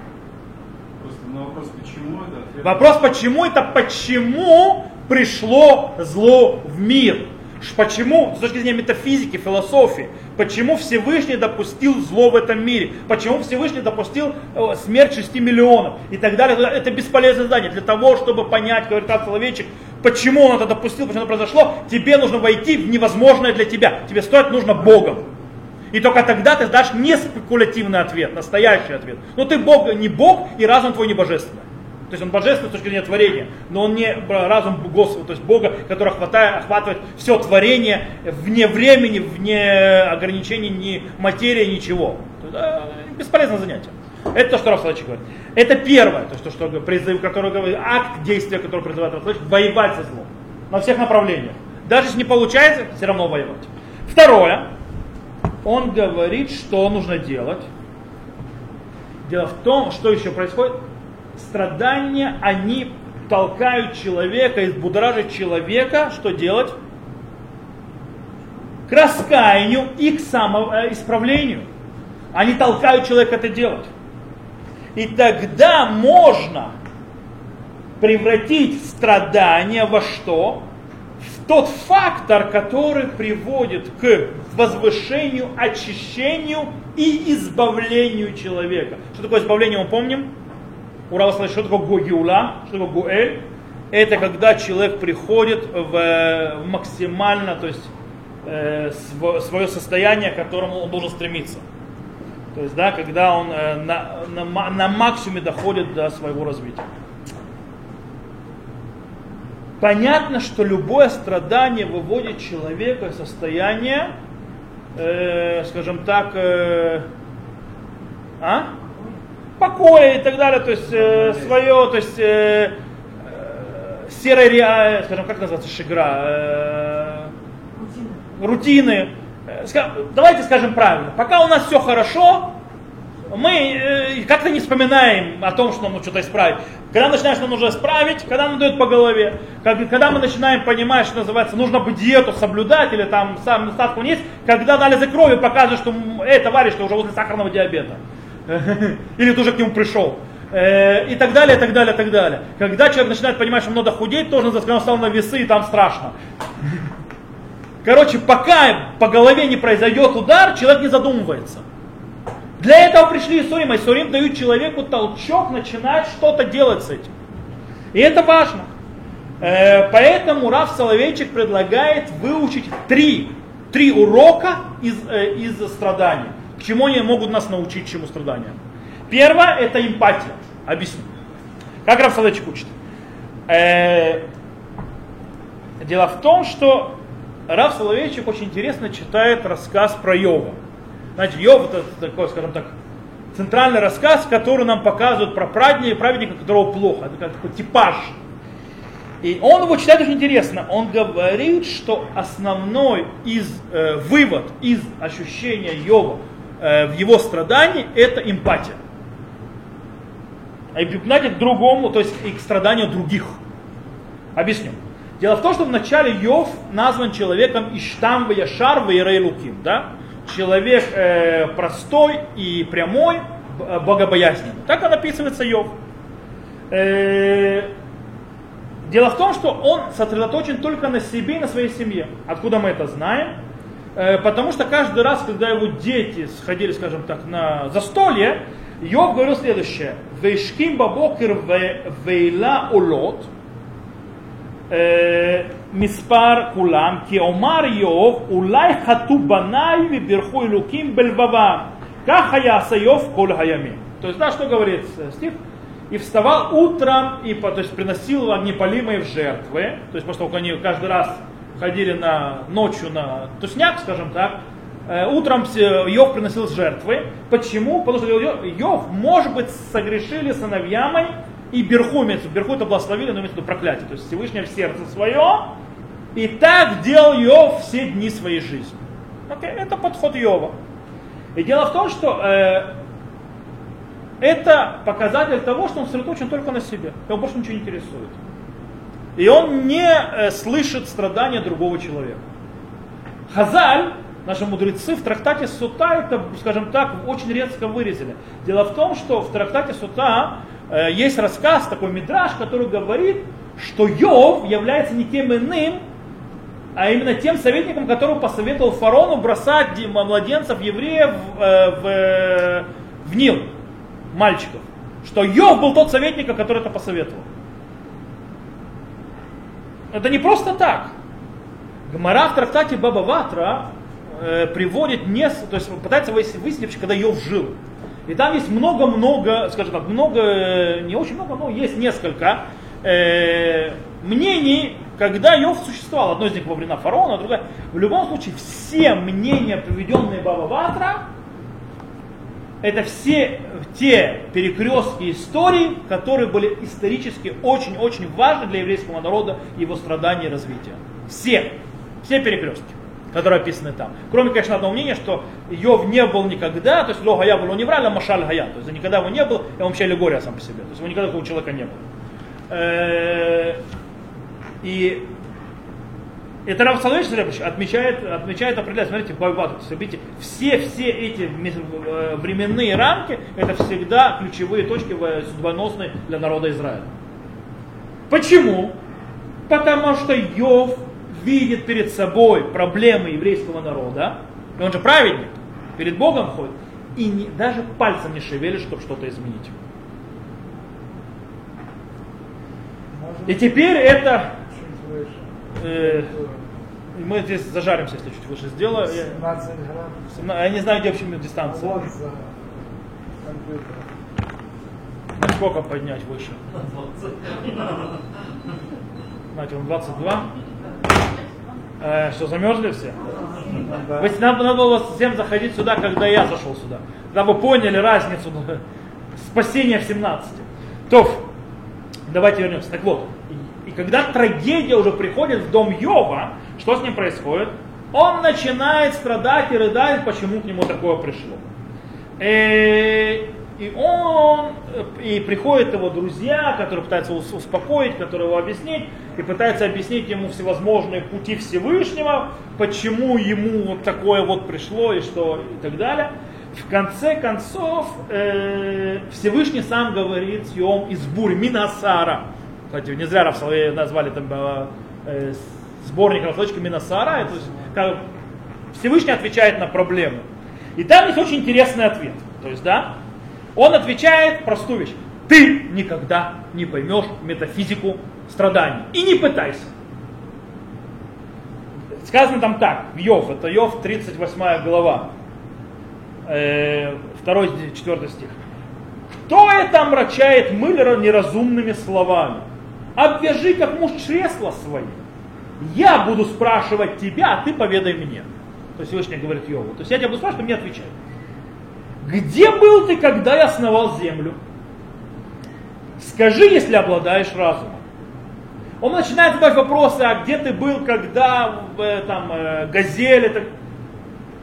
Просто на вопрос, почему это? Ответ... Вопрос, почему это, почему пришло зло в мир? Почему, с точки зрения метафизики, философии, почему Всевышний допустил зло в этом мире? Почему Всевышний допустил э, смерть 6 миллионов? И так далее. Это бесполезное задание. Для того, чтобы понять, говорит человечек, почему он это допустил, почему это произошло, тебе нужно войти в невозможное для тебя. Тебе стоит нужно Богом. И только тогда ты дашь не спекулятивный ответ, настоящий ответ. Но ты Бог, не Бог, и разум твой не божественный. То есть он божественный с точки зрения творения, но он не разум Господа, то есть Бога, который охватает, охватывает все творение вне времени, вне ограничений ни материи, ничего. Это бесполезное занятие. Это то, что Рафсалович говорит. Это первое, то, что, что призыв, который говорит, акт действия, который призывает Рафсалович, воевать со злом. На всех направлениях. Даже если не получается, все равно воевать. Второе, он говорит, что нужно делать. Дело в том, что еще происходит, страдания, они толкают человека, избудоражат человека, что делать? К раскаянию и к самоисправлению. Они толкают человека это делать. И тогда можно превратить страдания во что? В тот фактор, который приводит к возвышению, очищению и избавлению человека. Что такое избавление, мы помним? Ура, что такое Геула, что такое Гуэль? Это когда человек приходит в э, максимально, то есть э, свое состояние, к которому он должен стремиться. То есть, да, когда он э, на, на, на максимуме доходит до своего развития. Понятно, что любое страдание выводит человека из состояния, э, скажем так, э, а? покоя и так далее, то есть э, свое, то есть э, э, реальности, скажем, как называется шигра, э, рутины. Э, давайте скажем правильно, пока у нас все хорошо, мы э, как-то не вспоминаем о том, что нам что-то исправить. Когда начинаешь, что нужно исправить, когда нам дают по голове, когда мы начинаем понимать, что называется, нужно бы диету соблюдать, или там сам ставку есть, когда анализы крови показывают, что, эй, товарищ, ты уже возле сахарного диабета. Или ты уже к нему пришел. Э, и так далее, и так далее, и так далее. Когда человек начинает понимать, что надо худеть, тоже он стал на весы, и там страшно. Короче, пока по голове не произойдет удар, человек не задумывается. Для этого пришли Исурим, а Исурим дают человеку толчок начинать что-то делать с этим. И это важно. Э, поэтому Раф Соловейчик предлагает выучить три три урока из, э, из страданий. К чему они могут нас научить, чему страдания? Первое это эмпатия. Объясню. Как Раф Соловейчик учит? Э, дело в том, что Раф Соловейчик очень интересно читает рассказ про Йова. Знаете, Йов это такой, скажем так, центральный рассказ, который нам показывает про праведника, праведника, которого плохо. Это как такой типаж. И он его читает очень интересно. Он говорит, что основной из, э, вывод из ощущения Йова э, в его страдании это эмпатия. А эмпатия к другому, то есть и к страданию других. Объясню. Дело в том, что вначале Йов назван человеком Иштам Яшар Вейрейлуким. Да? человек э, простой и прямой, э, богобоязненный. Так он описывается Йов. Э, дело в том, что он сосредоточен только на себе и на своей семье. Откуда мы это знаем? Э, потому что каждый раз, когда его дети сходили, скажем так, на застолье, Йов говорил следующее. Вейшким бабокер вейла улот. מספר כולם, כי אומר איוב, אולי חטאו בניי ובירכו אלוקים בלבבם. כך יעשה איוב כל הימים. То есть, да, что говорит стих? И вставал утром, и то есть, приносил непалимые в жертвы. То есть, после того, как они каждый раз ходили на, ночью на тусняк, скажем так, утром Йов приносил жертвы. Почему? Потому что Йов, может быть, согрешили сыновьямой и Берху, имеется, Берху это благословили, но имеется в виду проклятие. То есть Всевышний в сердце свое, и так делал Йов все дни своей жизни. Okay? Это подход Йова. И дело в том, что э, это показатель того, что он сосредоточен только на себе. Его больше ничего не интересует. И он не э, слышит страдания другого человека. Хазаль, наши мудрецы, в трактате Сута это, скажем так, очень резко выразили. Дело в том, что в трактате Сута есть рассказ, такой мидраж, который говорит, что Йов является никем иным, а именно тем советником, который посоветовал фарону бросать младенцев евреев в, э, в, э, в Нил, мальчиков. Что Йов был тот советник, который это посоветовал. Это не просто так. Гмара в трактате Баба Ватра э, приводит, не, то есть пытается выяснить, когда Йов жил. И там есть много-много, скажем так, много, э, не очень много, но есть несколько э, мнений, когда Йов существовал. Одно из них во времена фараона, а другое. В любом случае, все мнения, приведенные Баба Ватра, это все те перекрестки истории, которые были исторически очень-очень важны для еврейского народа, его страдания и развития. Все, все перекрестки, которые описаны там. Кроме, конечно, одного мнения, что Йов не был никогда, то есть Ло Гая был не врали, а Машаль Гая, то есть никогда его не был, и он вообще аллегория сам по себе, то есть его никогда такого человека не было. Э, и это Рав Соловейч отмечает, отмечает определяет, смотрите, Байбат, смотрите, все, все эти э, временные рамки, это всегда ключевые точки судьбоносные для народа Израиля. Почему? Потому что Йов видит перед собой проблемы еврейского народа, и он же праведник, перед Богом ходит, и не, даже пальцем не шевелит, чтобы что-то изменить. И теперь это... Э, мы здесь зажаримся, если чуть выше сделаю. 17 грамм. 17, я не знаю, где вообще дистанция. Вот за Насколько поднять выше? Знаете, он 22. Э, что, замерзли все? Да. Вы, надо, надо было всем заходить сюда, когда я зашел сюда. Когда вы поняли разницу спасения в 17. То, давайте вернемся. Так вот, и когда трагедия уже приходит в дом Йова, что с ним происходит? Он начинает страдать и рыдать, почему к нему такое пришло. Э, и он, и приходят его друзья, которые пытаются успокоить, которые его объяснить, и пытаются объяснить ему всевозможные пути Всевышнего, почему ему вот такое вот пришло и что и так далее. В конце концов, э, Всевышний сам говорит Йом из бурь Минасара. Кстати, не зря Равсалвей назвали там э, э сборник Равсалочка Минасара. То есть, как Всевышний отвечает на проблему. И там есть очень интересный ответ. То есть, да, он отвечает простую вещь. Ты никогда не поймешь метафизику страданий. И не пытайся. Сказано там так, в Йов, это Йов 38 глава, э, 2-4 стих. Кто это омрачает мыль неразумными словами? Обвяжи, как муж чресла свои. Я буду спрашивать тебя, а ты поведай мне. То есть Всевышний говорит Йову. То есть я тебя буду спрашивать, ты мне отвечай. Где был ты, когда я основал землю? Скажи, если обладаешь разумом. Он начинает задавать вопросы, а где ты был, когда в там, э, газели, так,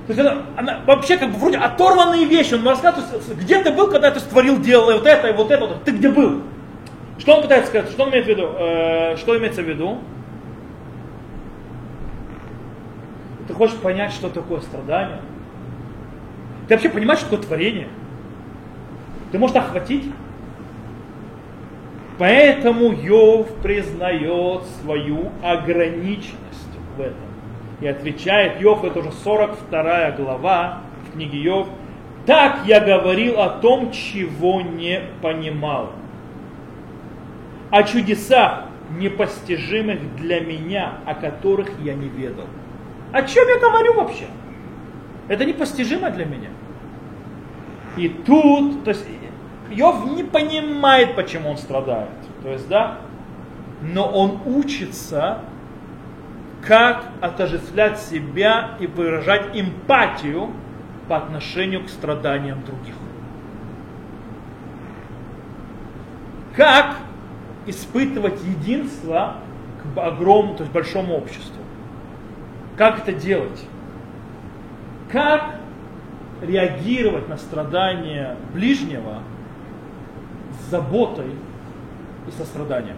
то есть она, она вообще как бы вроде оторванные вещи. Он рассказывает, где ты был, когда ты створил, делал вот это и вот это, вот, ты где был? Что он пытается сказать? Что он имеет в виду? Э, что имеется в виду? Ты хочешь понять, что такое страдание? Ты вообще понимаешь, что такое творение? Ты можешь охватить? Поэтому Йов признает свою ограниченность в этом. И отвечает Йов, это уже 42 глава в книге Йов, так я говорил о том, чего не понимал. О чудесах, непостижимых для меня, о которых я не ведал. О чем я говорю вообще? Это непостижимо для меня. И тут, то есть Йов не понимает, почему он страдает. То есть, да, но он учится, как отождествлять себя и выражать эмпатию по отношению к страданиям других. Как испытывать единство к огромному, то есть большому обществу. Как это делать? Как реагировать на страдания ближнего с заботой и состраданием.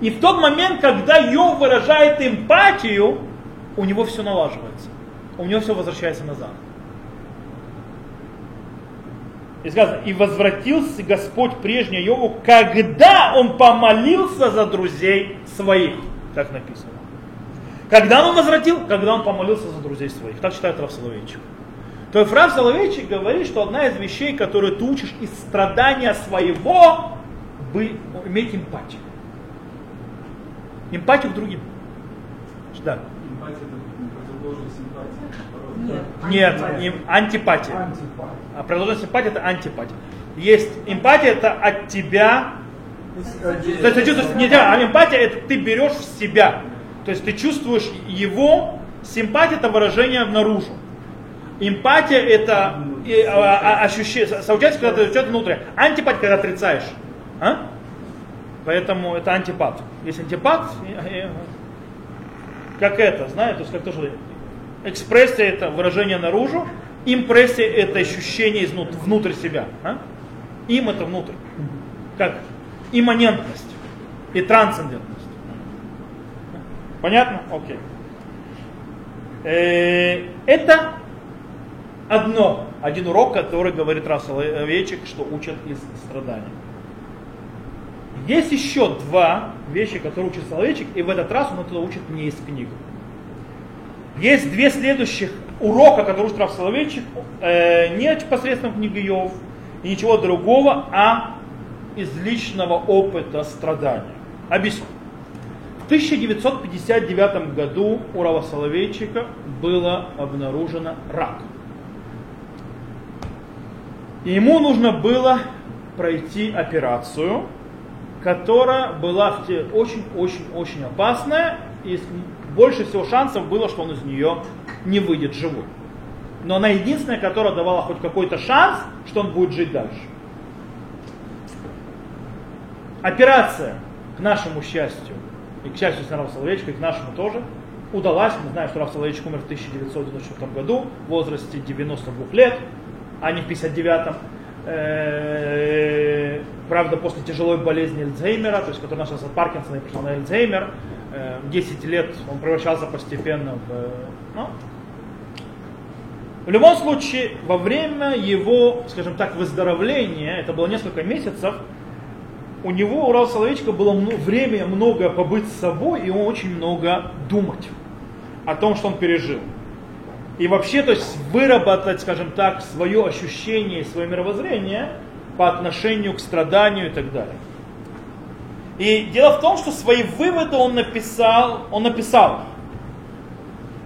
И в тот момент, когда Йов выражает эмпатию, у него все налаживается. У него все возвращается назад. И сказано, и возвратился Господь прежний Йову, когда он помолился за друзей своих. Так написано. Когда он возвратил? Когда он помолился за друзей своих. Так читает Раф Соловейчик. То есть Раф Соловейчик говорит, что одна из вещей, которую ты учишь из страдания своего, бы, иметь эмпатию. Эмпатию к другим. Да. Эмпатия это противоположность симпатии. Нет, Нет антипатия. антипатия. А противоположность симпатия это антипатия. Есть эмпатия это от тебя. То есть ты чувствуешь не тебя, а эмпатия это ты берешь в себя. То есть ты чувствуешь его, симпатия это выражение наружу. Эмпатия это а, а, ощущение, соучастие, когда ты что-то внутри. Антипатия, когда отрицаешь. А? Поэтому это антипат. Есть антипат, как это, знаете, то есть как тоже экспрессия это выражение наружу, импрессия это ощущение изнутри, внутрь себя. А? Им это внутрь. Как имманентность и трансцендентность. Понятно? Окей. Э, это одно, один урок, который говорит Рассел Вечек, что учат из страданий. Есть еще два вещи, которые учит Соловейчик, и в этот раз он это учит не из книг. Есть две следующих урока, которые учит Раф Соловейчик, э, не непосредственно в книге Йов, и ничего другого, а из личного опыта страдания. Объясню. В 1959 году у Рава Соловейчика было обнаружено рак. И ему нужно было пройти операцию, которая была очень-очень-очень опасная, и больше всего шансов было, что он из нее не выйдет живой. Но она единственная, которая давала хоть какой-то шанс, что он будет жить дальше. Операция, к нашему счастью, и к счастью Снарава Соловейчика, и к нашему тоже, удалась. Мы знаем, что Раф Соловейчик умер в 1994 году в возрасте 92 лет, а не в 59 э, правда, после тяжелой болезни Эльцгеймера, то есть, который начался от Паркинсона и пришел на Эльцгеймер, 10 э, лет он превращался постепенно в... Ну, в любом случае, во время его, скажем так, выздоровления, это было несколько месяцев, у него, у Рава Соловейчика, было время много побыть с собой, и он очень много думать о том, что он пережил. И вообще, то есть выработать, скажем так, свое ощущение, свое мировоззрение по отношению к страданию и так далее. И дело в том, что свои выводы он написал, он написал,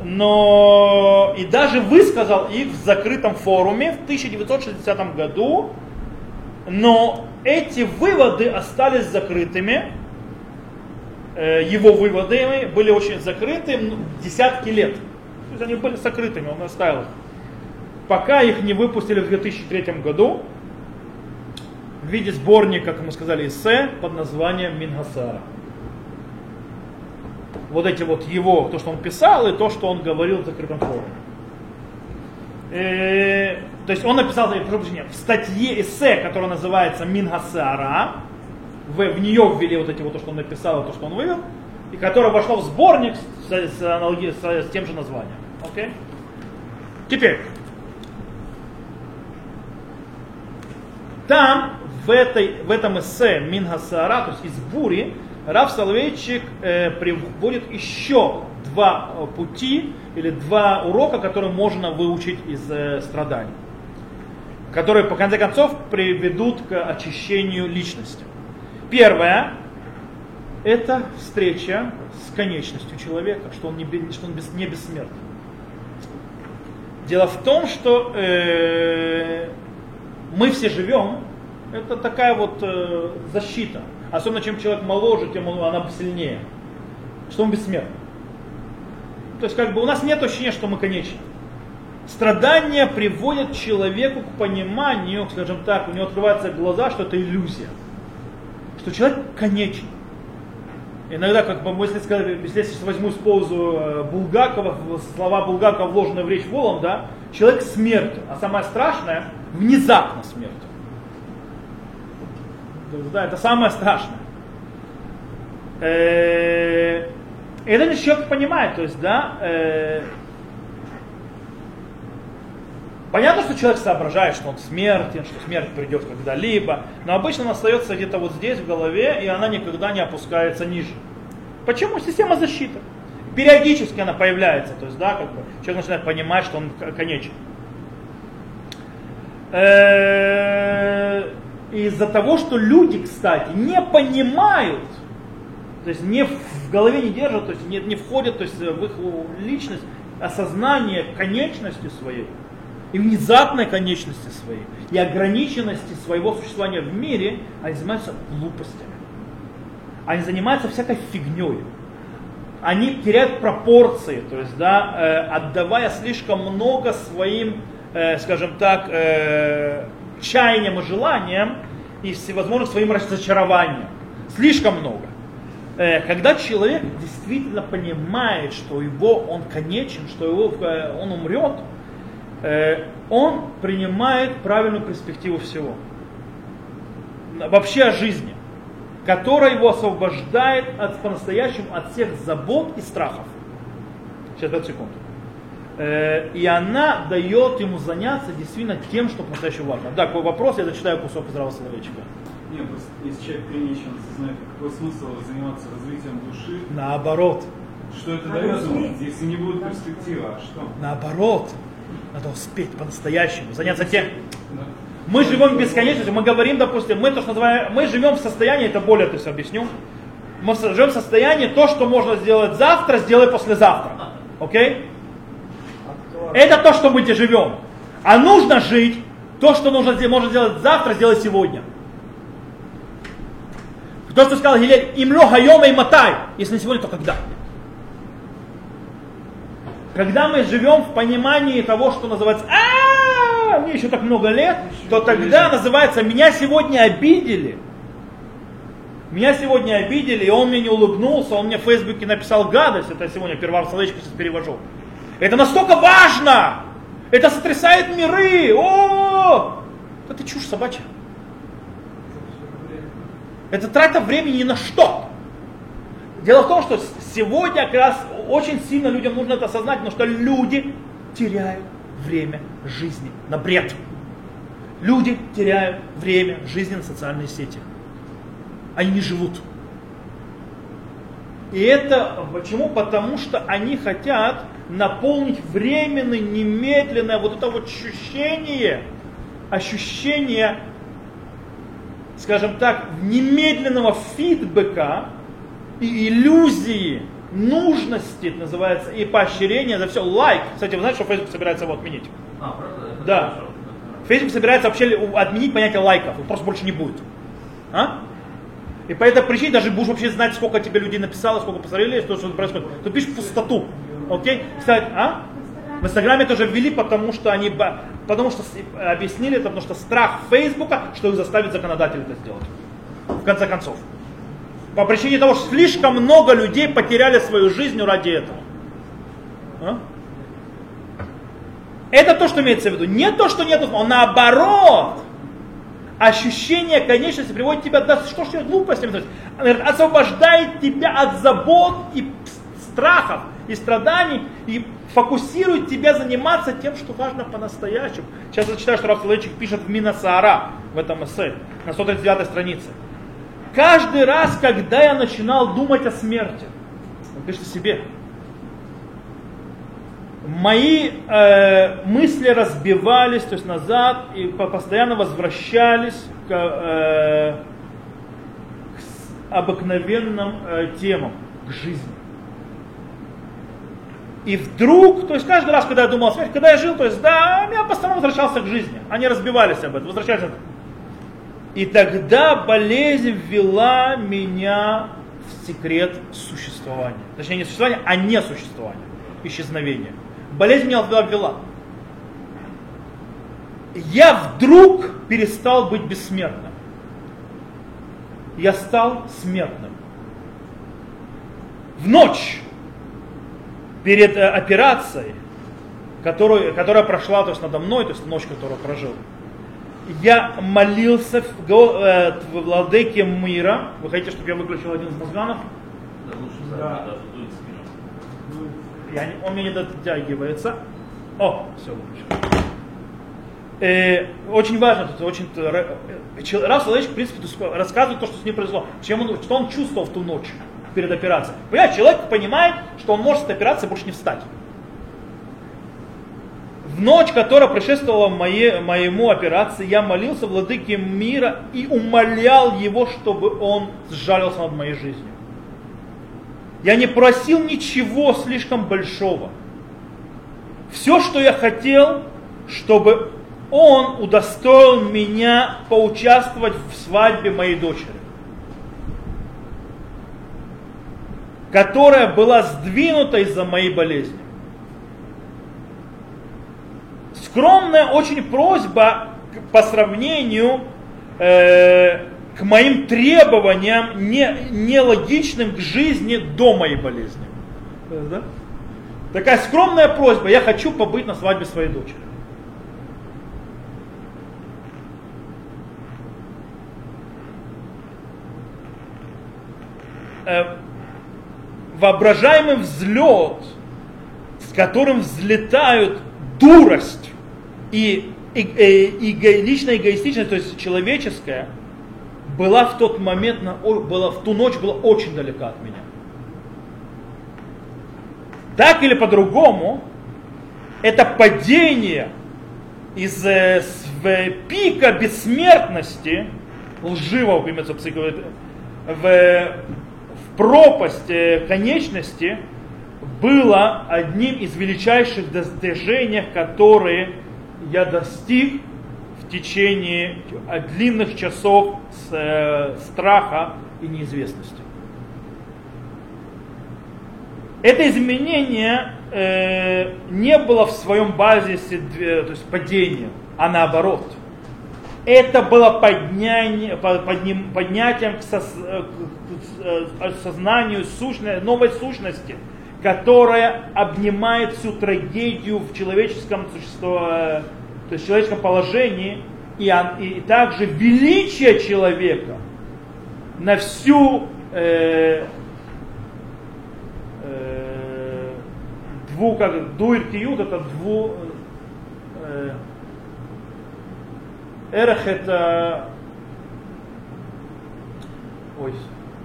но и даже высказал их в закрытом форуме в 1960 году, но эти выводы остались закрытыми, э, его выводы были очень закрыты десятки лет. То есть они были закрытыми, он оставил их. Пока их не выпустили в 2003 году в виде сборника, как мы сказали, эссе под названием Мингасара. Вот эти вот его, то, что он писал, и то, что он говорил в закрытом форуме. То есть он написал, прощения, в статье эссе, которая называется Мингасара, в, в нее ввели вот эти вот то, что он написал, то, что он вывел, и которая вошла в сборник с, с, аналоги, с, с тем же названием. Okay? Теперь, там, в, этой, в этом эссе Мингасара, то есть из Бури, Раф Соловейчик э, приводит еще два э, пути или два урока, которые можно выучить из э, страданий, которые, по конце концов, приведут к очищению личности. Первое – это встреча с конечностью человека, что он не, что он не бессмертен. Дело в том, что э, мы все живем, это такая вот э, защита. Особенно чем человек моложе, тем он, она сильнее. Что он бессмертен. То есть как бы у нас нет ощущения, что мы конечны. Страдания приводят человеку к пониманию, скажем так, у него открываются глаза, что это иллюзия. Что человек конечен. Иногда, как бы, если, если возьму использую э, Булгакова, слова Булгакова, вложенные в речь Волом, да, человек смертен, а самое страшное, внезапно смертен. Да, это самое страшное. Э, это человек понимает, то есть, да, э, понятно, что человек соображает, что он смертен, что смерть придет когда-либо, но обычно она остается где-то вот здесь в голове, и она никогда не опускается ниже. Почему? Система защиты. Периодически она появляется, то есть, да, как бы человек начинает понимать, что он конечен. Из-за того, что люди, кстати, не понимают, то есть не в голове не держат, то есть не, не входят то есть, в их личность осознание конечности своей и внезапной конечности своей и ограниченности своего существования в мире, они занимаются глупостями. Они занимаются всякой фигней. Они теряют пропорции, то есть, да, э, отдавая слишком много своим, э, скажем так, э, чаяниям и желаниям и всевозможным своим разочарованиям. Слишком много. Когда человек действительно понимает, что его он конечен, что его, он умрет, он принимает правильную перспективу всего. Вообще о жизни, которая его освобождает от, по-настоящему от всех забот и страхов. Сейчас, 5 секунд. И она дает ему заняться действительно тем, что по-настоящему важно. Да, какой вопрос, я зачитаю кусок из Рава Соловейчика. Нет, просто если человек конечен, осознает, какой смысл заниматься развитием души? Наоборот. Что это дает ему, если не будет перспективы, а что? Наоборот. Надо успеть по-настоящему, заняться тем. Мы живем в бесконечности, мы говорим, допустим, мы то, что называем, мы живем в состоянии, это более то есть объясню, мы живем в состоянии, то, что можно сделать завтра, сделай послезавтра. Окей? Okay? Это то, что мы где живем. А нужно жить, то, что нужно, можно сделать завтра, сделай сегодня. То, что сказал Гилель, имло хайома и матай. Если не сегодня, то когда? Когда мы живем в понимании того, что называется, а мне еще так много лет, то тогда называется, меня сегодня обидели. Меня сегодня обидели, и он мне не улыбнулся, он мне в Фейсбуке написал гадость, это сегодня первым словечко сейчас перевожу. Это настолько важно! Это сотрясает миры! О! Это чушь собачья. Это трата времени ни на что. Дело в том, что сегодня как раз очень сильно людям нужно это осознать, потому что люди теряют время жизни на бред. Люди теряют время жизни на социальные сети. Они не живут. И это почему? Потому что они хотят наполнить временное, немедленное вот это вот ощущение, ощущение скажем так, немедленного фидбэка и иллюзии нужности, это называется, и поощрения за все. Лайк. Кстати, вы знаете, что Facebook собирается его отменить? А, правда? Да. Facebook собирается вообще отменить понятие лайков, их просто больше не будет. А? И по этой причине даже будешь вообще знать, сколько тебе людей написало, сколько посмотрели, что, что происходит. Ты пишешь пустоту. Окей? Кстати, а? В Инстаграме тоже ввели, потому что они потому что объяснили это, потому что страх Фейсбука, что их заставит законодатель это сделать. В конце концов. По причине того, что слишком много людей потеряли свою жизнь ради этого. А? Это то, что имеется в виду. Не то, что нет, а наоборот. Ощущение конечности приводит тебя, да что ж говорит, освобождает тебя от забот и страхов, и страданий, и фокусирует тебя заниматься тем, что важно по-настоящему. Сейчас я читаю, что Раф пишет в Минасаара, в этом эссе, на 139 странице. Каждый раз, когда я начинал думать о смерти, он пишет о себе, мои э, мысли разбивались, то есть назад, и по- постоянно возвращались к, э, к обыкновенным э, темам, к жизни. И вдруг, то есть каждый раз, когда я думал о смерти, когда я жил, то есть да, я постоянно возвращался к жизни. Они разбивались об этом, возвращались. об этом. И тогда болезнь ввела меня в секрет существования. Точнее, не существования, а не существования, исчезновения. Болезнь меня туда ввела. Я вдруг перестал быть бессмертным. Я стал смертным. В ночь перед э, операцией, которую, которая прошла то есть, надо мной, то есть ночь, которую прожил, я молился в, э, в владыке мира. Вы хотите, чтобы я выключил один из мозганов? Да, лучше Да. спину. Я он мне не дотягивается. О, все выключил. Э, очень важно, тут очень э, чел- раз человек, в принципе, рассказывает то, что с ним произошло, чем он, что он чувствовал в ту ночь перед операцией. Понимаете, человек понимает, что он может с этой операции больше не встать. Ночь, которая предшествовала моей, моему операции, я молился владыке мира и умолял его, чтобы он сжалился над моей жизнью. Я не просил ничего слишком большого. Все, что я хотел, чтобы он удостоил меня поучаствовать в свадьбе моей дочери, которая была сдвинута из-за моей болезни. Скромная очень просьба по сравнению э, к моим требованиям, не, нелогичным к жизни до моей болезни. Да? Такая скромная просьба, я хочу побыть на свадьбе своей дочери. Э, воображаемый взлет, с которым взлетают дурость и, и, и- эго- личная эгоистичность, то есть человеческая, была в тот момент, на- была, в ту ночь была очень далека от меня. Так или по-другому, это падение из э, с- в пика бессмертности, лживого имеется в, в, в пропасть э, конечности, было одним из величайших достижений, которые я достиг в течение э, длинных часов с, э, страха и неизвестности. Это изменение э, не было в своем базисе, то есть падением, а наоборот. Это было подняние- по- подним- поднятием к, э, к- к э, осознанию сущной, новой сущности, которая обнимает всю трагедию в человеческом существо, э, то есть в человеческом положении, и, и также величие человека на всю э, э, дву, как дуир киют, это дву, э, эрах это, ой,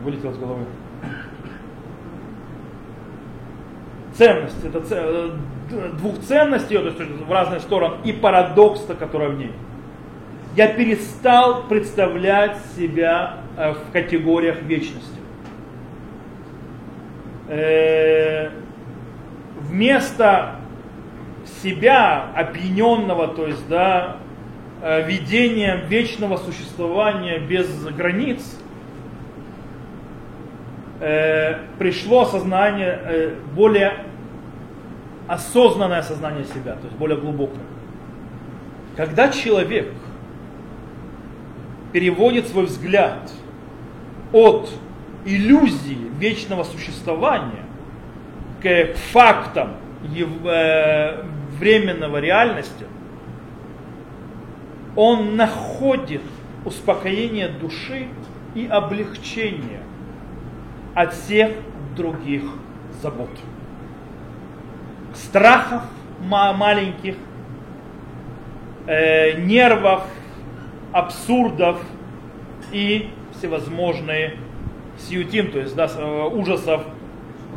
вылетел с головы. Ценность, это э, двух ценностей, то есть в разные стороны, и парадокс, который в ней. я перестал представлять себя э, в категориях вечности. Э, вместо себя опьяненного, то есть, да, видением вечного существования без границ, э, пришло осознание, э, более осознанное осознание себя, то есть более глубокое. Когда человек переводит свой взгляд от иллюзии вечного существования к фактам э, временного реальности, он находит успокоение души и облегчение от всех других забот. Страхов маленьких, э, нервов, абсурдов и всевозможные сиютим, то есть да, э, ужасов,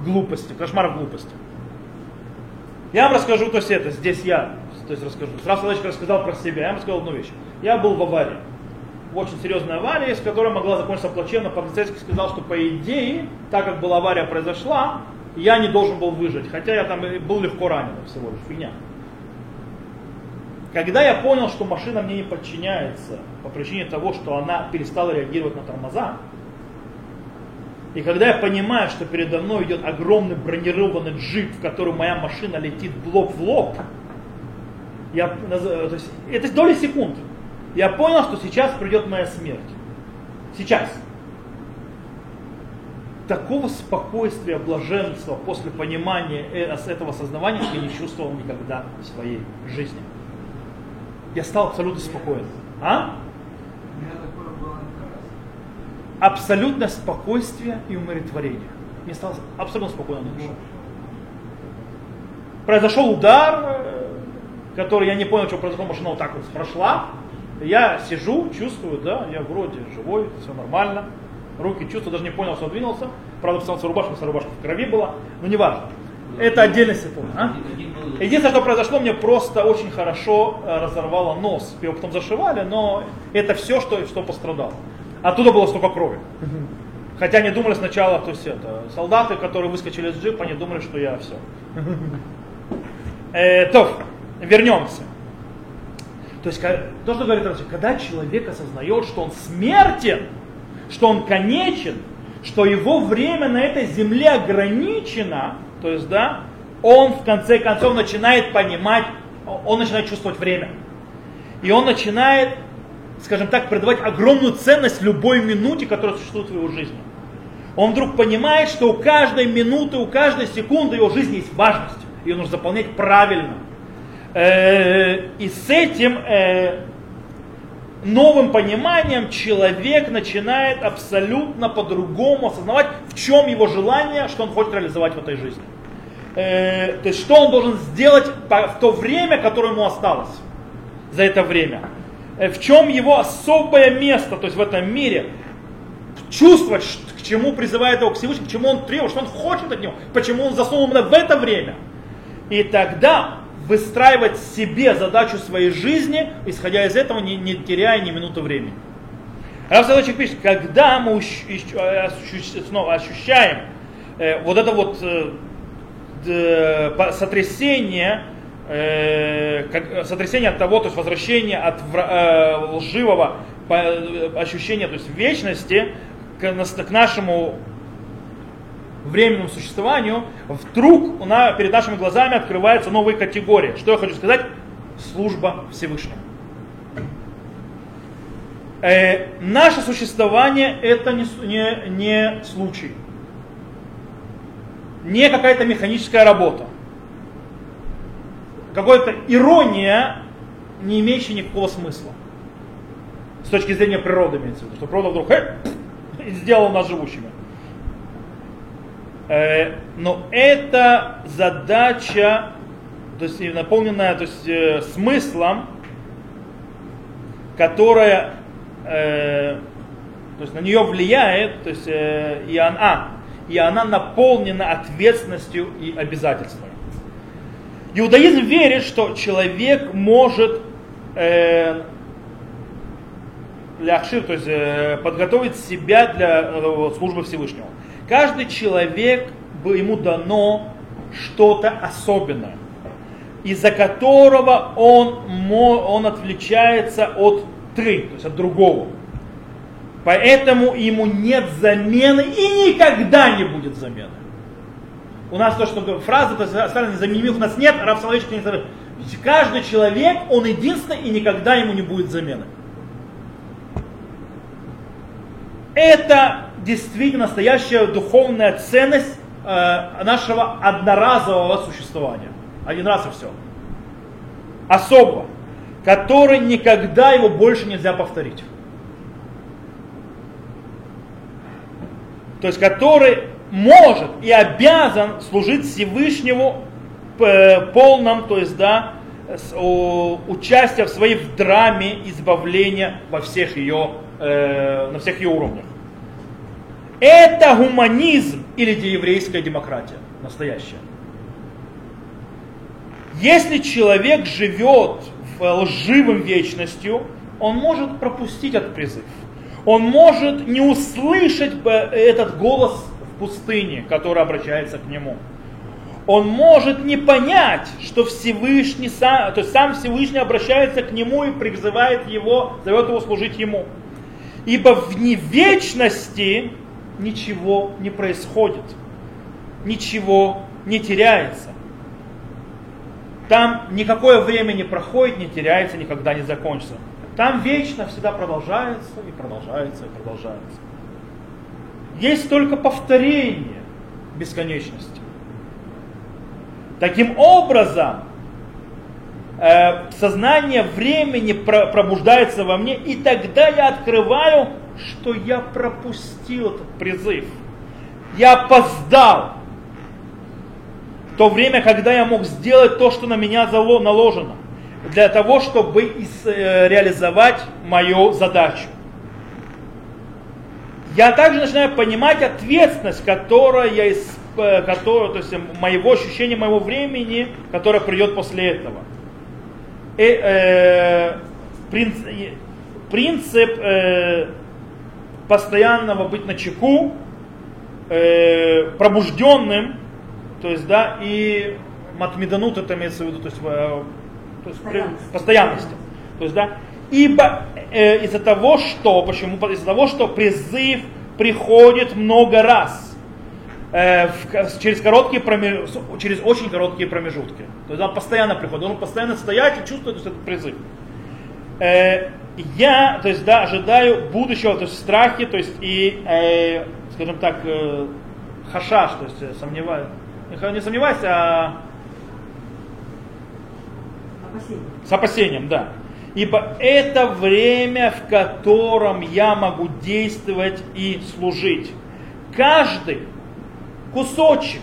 глупости, кошмаров глупости. Я вам расскажу, то есть это, здесь я, то есть расскажу. Сразу Соловейчик рассказал про себя, я вам сказал одну вещь. Я был в аварии, очень серьезной аварии, с которой могла закончиться плачевно. Полицейский сказал, что по идее, так как была авария произошла, я не должен был выжить, хотя я там был легко ранен всего лишь, фигня. Когда я понял, что машина мне не подчиняется по причине того, что она перестала реагировать на тормоза, и когда я понимаю, что передо мной идет огромный бронированный джип, в котором моя машина летит лоб в лоб, я, то есть, это доли секунд. Я понял, что сейчас придет моя смерть. Сейчас. Такого спокойствия, блаженства после понимания э, этого осознавания я не чувствовал никогда в своей жизни. Я стал абсолютно спокоен. А? абсолютное спокойствие и умиротворение. Мне стало абсолютно спокойно на душе. Произошел удар, э, который я не понял, что произошло, машина вот так вот прошла. Я сижу, чувствую, да, я вроде живой, все нормально. Руки чувствую, даже не понял, что двинулся. Правда, встался рубашка, вся рубашка в крови была, но не важно. Это отдельный секунд. А? Единственное, что произошло, мне просто очень хорошо э, разорвало нос. Его потом зашивали, но это все, что, что пострадало. Оттуда было столько крови. Хотя они думали сначала, то есть это, солдаты, которые выскочили из джипа, они думали, что я все. Э, то, вернемся. То есть, то, что говорит Раф, когда человек осознает, что он смертен, что он конечен, что его время на этой земле ограничено, то есть, да, он в конце концов начинает понимать, он начинает чувствовать время. И он начинает скажем так, придавать огромную ценность любой минуте, которая существует в его жизни. Он вдруг понимает, что у каждой минуты, у каждой секунды его жизни есть важность. Ее нужно заполнять правильно. Э, и с этим э, новым пониманием человек начинает абсолютно по-другому осознавать, в чем его желание, что он хочет реализовать в этой жизни. Э, то есть, что он должен сделать в то время, которое ему осталось за это время. Э, в чем его особое место, то есть в этом мире, чувствовать, к чему призывает его к Всевышнему, к чему он требует, что он хочет от него, почему он засунул именно в это время. И тогда выстраивать себе задачу своей жизни, исходя из этого, не, не теряя ни минуты времени. Рав Соловейчик пишет, когда мы э, снова ощущаем э, вот это вот э, сотрясение сотрясение от того, то есть возвращение от лживого ощущения, то есть вечности к нашему временному существованию, вдруг у нас, перед нашими глазами открываются новые категории. Что я хочу сказать? Служба Всевышнего. Э, наше существование это не, не, не случай. Не какая-то механическая работа какая-то ирония, не имеющая никакого смысла. С точки зрения природы имеется в виду, что природа вдруг э, сделала нас живущими. Э, но это задача, то есть наполненная то есть, э, смыслом, которая э, то есть на нее влияет, то есть э, и она, и она наполнена ответственностью и обязательствами. Иудаизм верит, что человек может э, ляхшир, то есть э, подготовить себя для э, службы Всевышнего. Каждый человек, ему дано что-то особенное, из-за которого он, он отвлечается от три, то есть от другого. Поэтому ему нет замены и никогда не будет замены. У нас то, что фраза, то есть незаменимых у нас нет, Рав Соловейчик не каждый человек, он единственный и никогда ему не будет замены. Это действительно настоящая духовная ценность э, нашего одноразового существования. Один раз и все. Особо. Который никогда его больше нельзя повторить. То есть который может и обязан служить Всевышнему э, полном, то есть, да, участия в своей драме избавления во всех ее, э, на всех ее уровнях. Это гуманизм или еврейская демократия настоящая. Если человек живет в лживым вечностью, он может пропустить этот призыв. Он может не услышать этот голос пустыне, которая обращается к нему. Он может не понять, что Всевышний сам, то есть сам Всевышний обращается к нему и призывает его, зовет его служить ему. Ибо в невечности ничего не происходит, ничего не теряется. Там никакое время не проходит, не теряется, никогда не закончится. Там вечно всегда продолжается и продолжается и продолжается есть только повторение бесконечности. Таким образом, сознание времени пробуждается во мне, и тогда я открываю, что я пропустил этот призыв. Я опоздал. В то время, когда я мог сделать то, что на меня наложено, для того, чтобы э, реализовать мою задачу я также начинаю понимать ответственность, которая я из, э, которая, то есть моего ощущения моего времени, которое придет после этого. И, э, принцип, принцип э, постоянного быть на чеку, э, пробужденным, то есть, да, и матмиданут это имеется в виду, то есть, э, то есть постоянности. То есть, да, Ибо э, из-за того, что, почему? Из-за того, что призыв приходит много раз. Э, в, через, короткие промеж... через очень короткие промежутки. То есть он постоянно приходит, он постоянно стоять и чувствует этот призыв. Э, я, то есть, да, ожидаю будущего, то есть страхи, то есть и, э, скажем так, э, хашаш, то есть э, сомневаюсь, не сомневаюсь, а с опасением, да ибо это время, в котором я могу действовать и служить. Каждый кусочек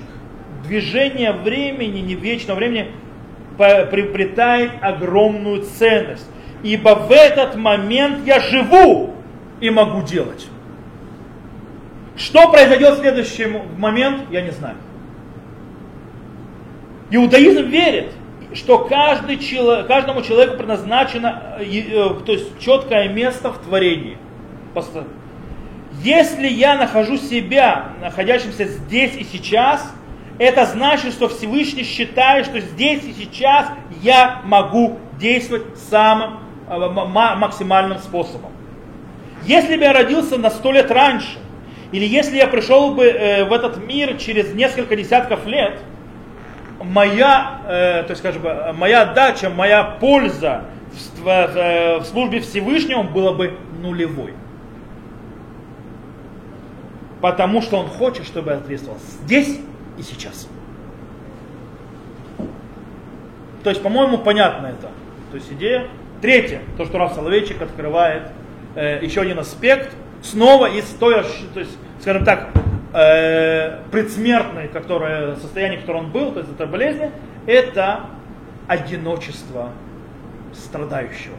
движения времени, не вечного времени, приобретает огромную ценность. Ибо в этот момент я живу и могу делать. Что произойдет в следующий момент, я не знаю. Иудаизм верит, что каждый человек, каждому человеку предназначено э, э, то есть, четкое место в творении. Если я нахожу себя, находящимся здесь и сейчас, это значит, что Всевышний считает, что здесь и сейчас я могу действовать самым э, максимальным способом. Если бы я родился на сто лет раньше, или если я пришел бы в этот мир через несколько десятков лет – моя, э, то есть, скажем, моя дача, моя польза э, в службе Всевышнего была бы нулевой. Потому что он хочет, чтобы я ответствовал здесь и сейчас. То есть, по-моему, понятно это. То есть идея. Третье, то, что Раф Соловейчик открывает э, еще один аспект, снова из той, то есть, скажем так, э, предсмертное которое, состояние, в котором он был, то есть это болезнь, это одиночество страдающего.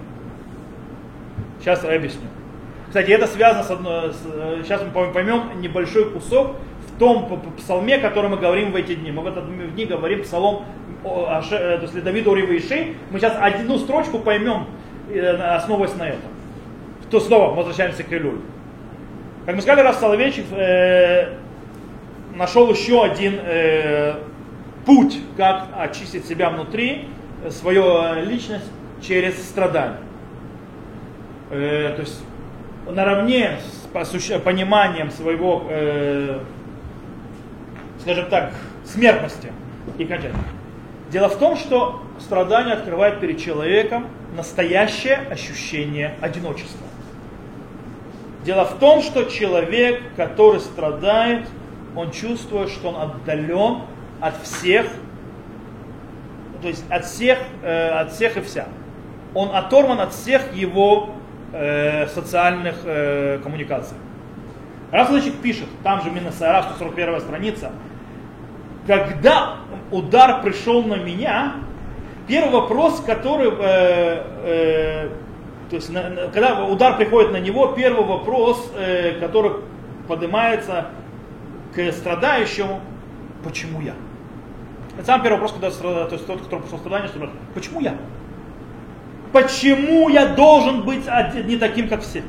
Сейчас я объясню. Кстати, это связано с одной, с, сейчас мы поймем небольшой кусок в том псалме, который мы говорим в эти дни. Мы в этот дни говорим псалом, э, то есть Давида Урива Иши. Мы сейчас одну строчку поймем, э, основываясь на этом. то снова возвращаемся к Илюлю. Как мы сказали, Раф Соловейчик э, нашел еще один э, путь, как очистить себя внутри, э, свою э, личность через страдания. Э, то есть наравне с пониманием своего, э, скажем так, смертности и кончания. Дело в том, что страдание открывает перед человеком настоящее ощущение одиночества. Дело в том, что человек, который страдает, он чувствует, что он отдален от всех, то есть от всех, э, от всех и вся. Он оторван от всех его э, социальных э, коммуникаций. Рафлычик пишет, там же Минасара, 141 страница, когда удар пришел на меня, первый вопрос, который, э, э, то есть, на, на, когда удар приходит на него, первый вопрос, э, который поднимается к страдающему, почему я? Это самый первый вопрос, когда то есть тот, кто пошел страдание, спрашивает, почему я? Почему я должен быть не таким, как все?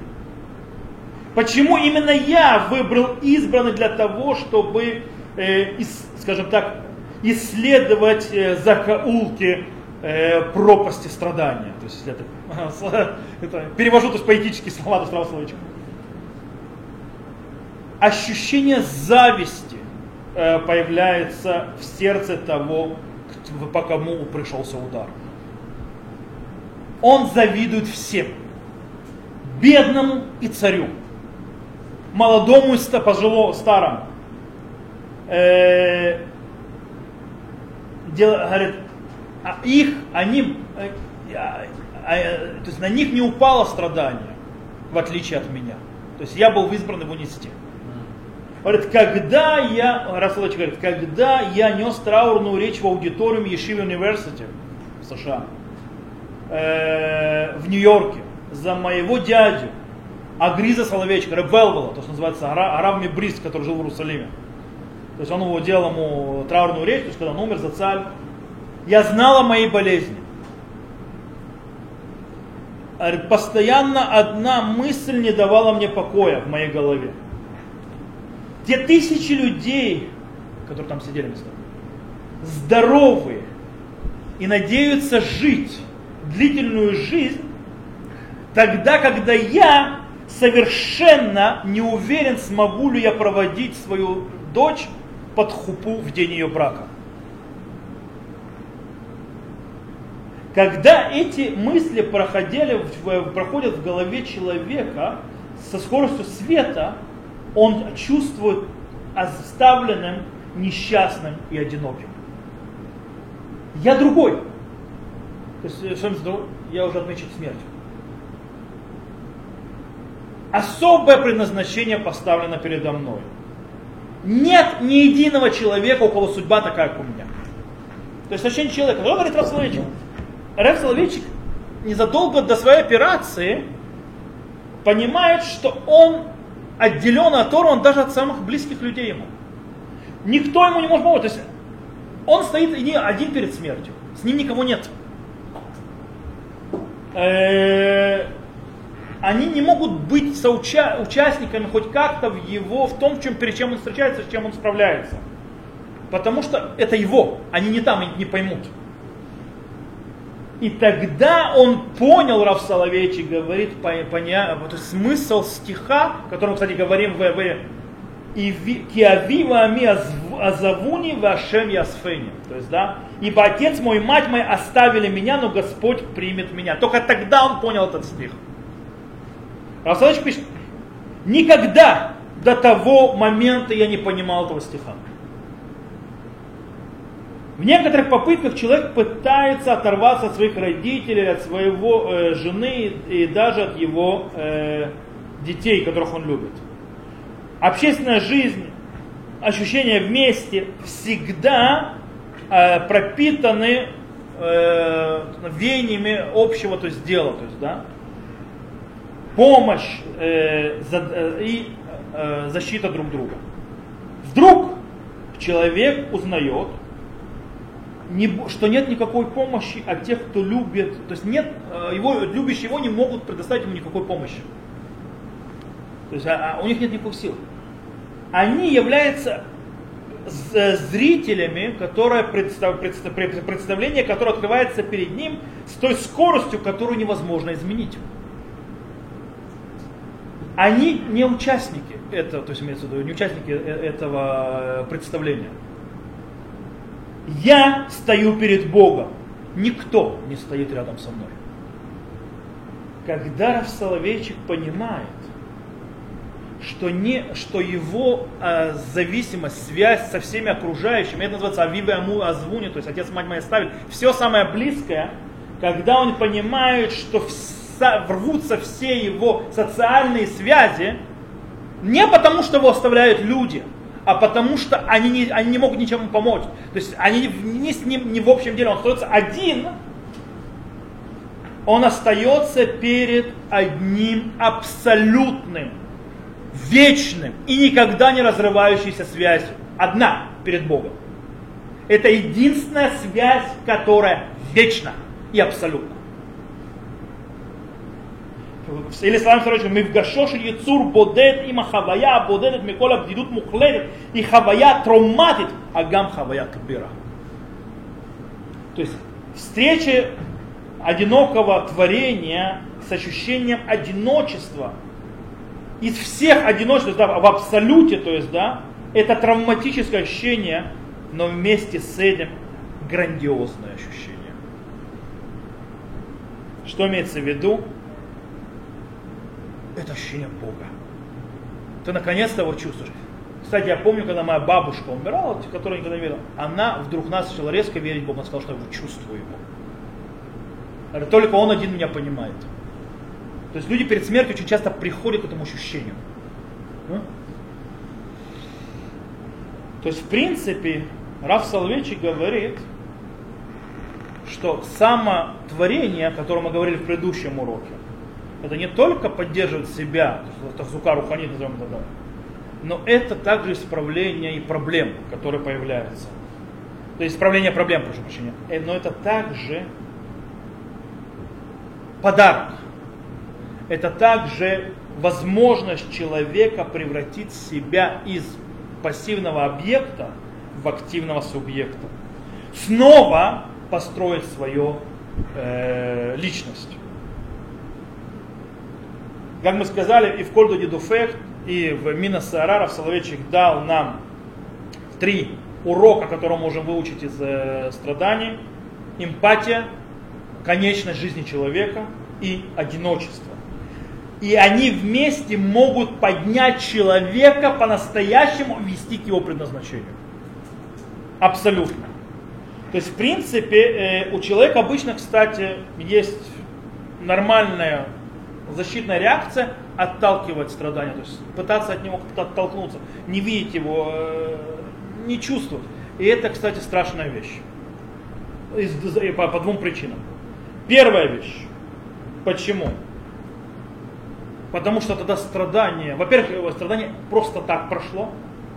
Почему именно я выбрал избранный для того, чтобы, э, ис, скажем так, исследовать э, закоулки э, пропасти страдания? То есть это, это перевожу то есть поэтические слова до словечко. Ощущение зависти э, появляется в сердце того, по кому пришелся удар он завидует всем. Бедному и царю. Молодому и пожилому, старому. Э, дел, а их, они, э, а, а, то есть на них не упало страдание, в отличие от меня. То есть я был избран его нести. Говорит, когда я, Расулович говорит, когда я нес траурную речь в аудиториуме Ешивы Университета в США, э, в Нью-Йорке за моего дядю Агриза Соловейчика, Ребелвела, то, что называется Арав Мибрис, который жил в Иерусалиме. То есть он его делал ему траурную речь, то есть когда он умер за царь. Я знал о моей болезни. Постоянно одна мысль не давала мне покоя в моей голове. Те тысячи людей, которые там сидели здоровые и надеются жить, длительную жизнь, тогда, когда я совершенно не уверен, смогу ли я проводить свою дочь под хупу в день ее брака. Когда эти мысли проходили, проходят в голове человека со скоростью света, он чувствует оставленным, несчастным и одиноким. Я другой. То есть, я уже отмечен смертью. Особое предназначение поставлено передо мной. Нет ни единого человека, у кого судьба такая, как у меня. То есть точнее человека. Что говорит Рав Соловейчик? Рав Соловейчик незадолго до своей операции понимает, что он отделен, оторван даже от самых близких людей ему. Никто ему не может помочь. То есть он стоит не один перед смертью. С ним никого нет. Э, они не могут быть соуча- участниками хоть как-то в его, в том, чем, перед чем он встречается, с чем он справляется. Потому что это его, они не там, они не поймут. И тогда он понял, Рав Соловейчик говорит, поня, смысл стиха, который кстати, говорим в, в Киавива ами азавуни вашем ясфени. То есть, да, ибо отец мой мать мои оставили меня, но Господь примет меня. Только тогда он понял этот стих. Равсалыч пишет, никогда до того момента я не понимал этого стиха. В некоторых попытках человек пытается оторваться от своих родителей, от своего э, жены и даже от его э, детей, которых он любит общественная жизнь, ощущения вместе всегда э, пропитаны э, веяниями общего то есть дела, то есть, да, помощь э, за, э, и э, защита друг друга. Вдруг человек узнает, не, что нет никакой помощи от тех, кто любит, то есть нет, э, его, любящие его не могут предоставить ему никакой помощи. То есть а, а у них нет никаких сил. Они являются з- зрителями, которое представ- представ- пред- представление, которое открывается перед ним с той скоростью, которую невозможно изменить. Они не участники этого, то есть имеется в виду, не участники э- этого э, представления. Я стою перед Богом. Никто не стоит рядом со мной. Когда Соловейчик понимает, что, не, что его э, зависимость, связь со всеми окружающими, это называется авиве аму азвуни, то есть отец, мать моя ставит, все самое близкое, когда он понимает, что вся, рвутся все его социальные связи, не потому, что его оставляют люди, а потому что они не, они не могут ничем помочь. То есть они не с ним, не в общем деле, он остается один, он остается перед одним абсолютным, вечным и никогда не разрывающейся связью. Одна перед Богом. Это единственная связь, которая вечна и абсолютна. Или словами сорочка, мифгашо шель яцур бодет има хавая, бодетет микола бдидут мухлетет, и хавая травматит, а гам хавая кбира. То есть встреча одинокого творения с ощущением одиночества – из всех одиночеств, да, в абсолюте, то есть, да, это травматическое ощущение, но вместе с этим грандиозное ощущение. Что имеется в виду? Это ощущение Бога. Ты наконец-то его чувствуешь. Кстати, я помню, когда моя бабушка умирала, которую я никогда не видел, она вдруг начала резко верить в Бога, она сказала, что я чувствую его. Только он один меня понимает. То есть люди перед смертью очень часто приходят к этому ощущению. То есть, в принципе, Раф Соловейчик говорит, что самотворение, о котором мы говорили в предыдущем уроке, это не только поддерживает себя, тахзука руханит, назовем это так, но это также исправление и проблем, которые появляются. То есть исправление проблем, прошу прощения. Э, Но это также подарок. Это также возможность человека превратить себя из пассивного объекта в активного субъекта. Снова построить свою э, личность. Как мы сказали, и в Кольду Дедуфект, и в Минас Араров Соловейчик дал нам три урока, которые мы можем выучить из э, страданий. Эмпатия, конечность жизни человека и одиночество. И они вместе могут поднять человека по-настоящему вести к его предназначению. Абсолютно. То есть, в принципе, э, у человека обычно, кстати, есть нормальная защитная реакция отталкивать страдания, то есть пытаться от него как-то оттолкнуться, не видеть его, э, не чувствовать. И это, кстати, страшная вещь. По двум причинам. Первая вещь. Почему? Потому что тогда страдание, во-первых, страдание просто так прошло,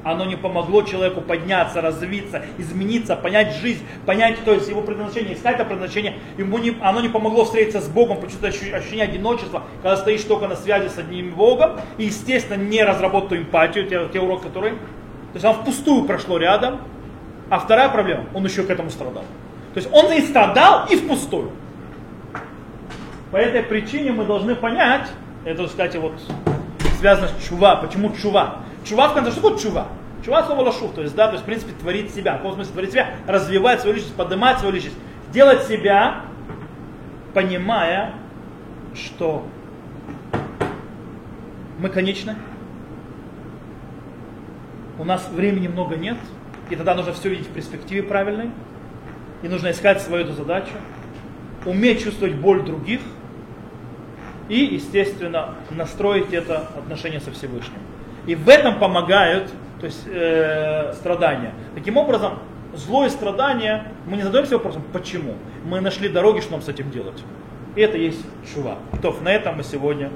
оно не помогло человеку подняться, развиться, измениться, понять жизнь, понять, то есть его предназначение, искать это предназначение, ему не, оно не помогло встретиться с Богом, почувствовать ощущение одиночества, когда стоишь только на связи с одним Богом, и, естественно, не разработать ту эмпатию, те, те уроки, которые... То есть он впустую прошло рядом, а вторая проблема, он еще к этому страдал. То есть он и страдал, и впустую. По этой причине мы должны понять, это, кстати, вот связано с чува. Почему чува? Чува в конце, что такое чува? Чува слово лошух, то есть, да, то есть, в принципе, творить себя. В каком смысле творить себя? Развивать свою личность, поднимать свою личность. Делать себя, понимая, что мы конечны. У нас времени много нет, и тогда нужно все видеть в перспективе правильной. И нужно искать свою эту задачу. Уметь чувствовать боль других – и, естественно, настроить это отношение со Всевышним. И в этом помогают то есть, э, страдания. Таким образом, зло и страдания, мы не задаемся вопросом, почему. Мы нашли дороги, что нам с этим делать. И это есть чува. То, на этом мы сегодня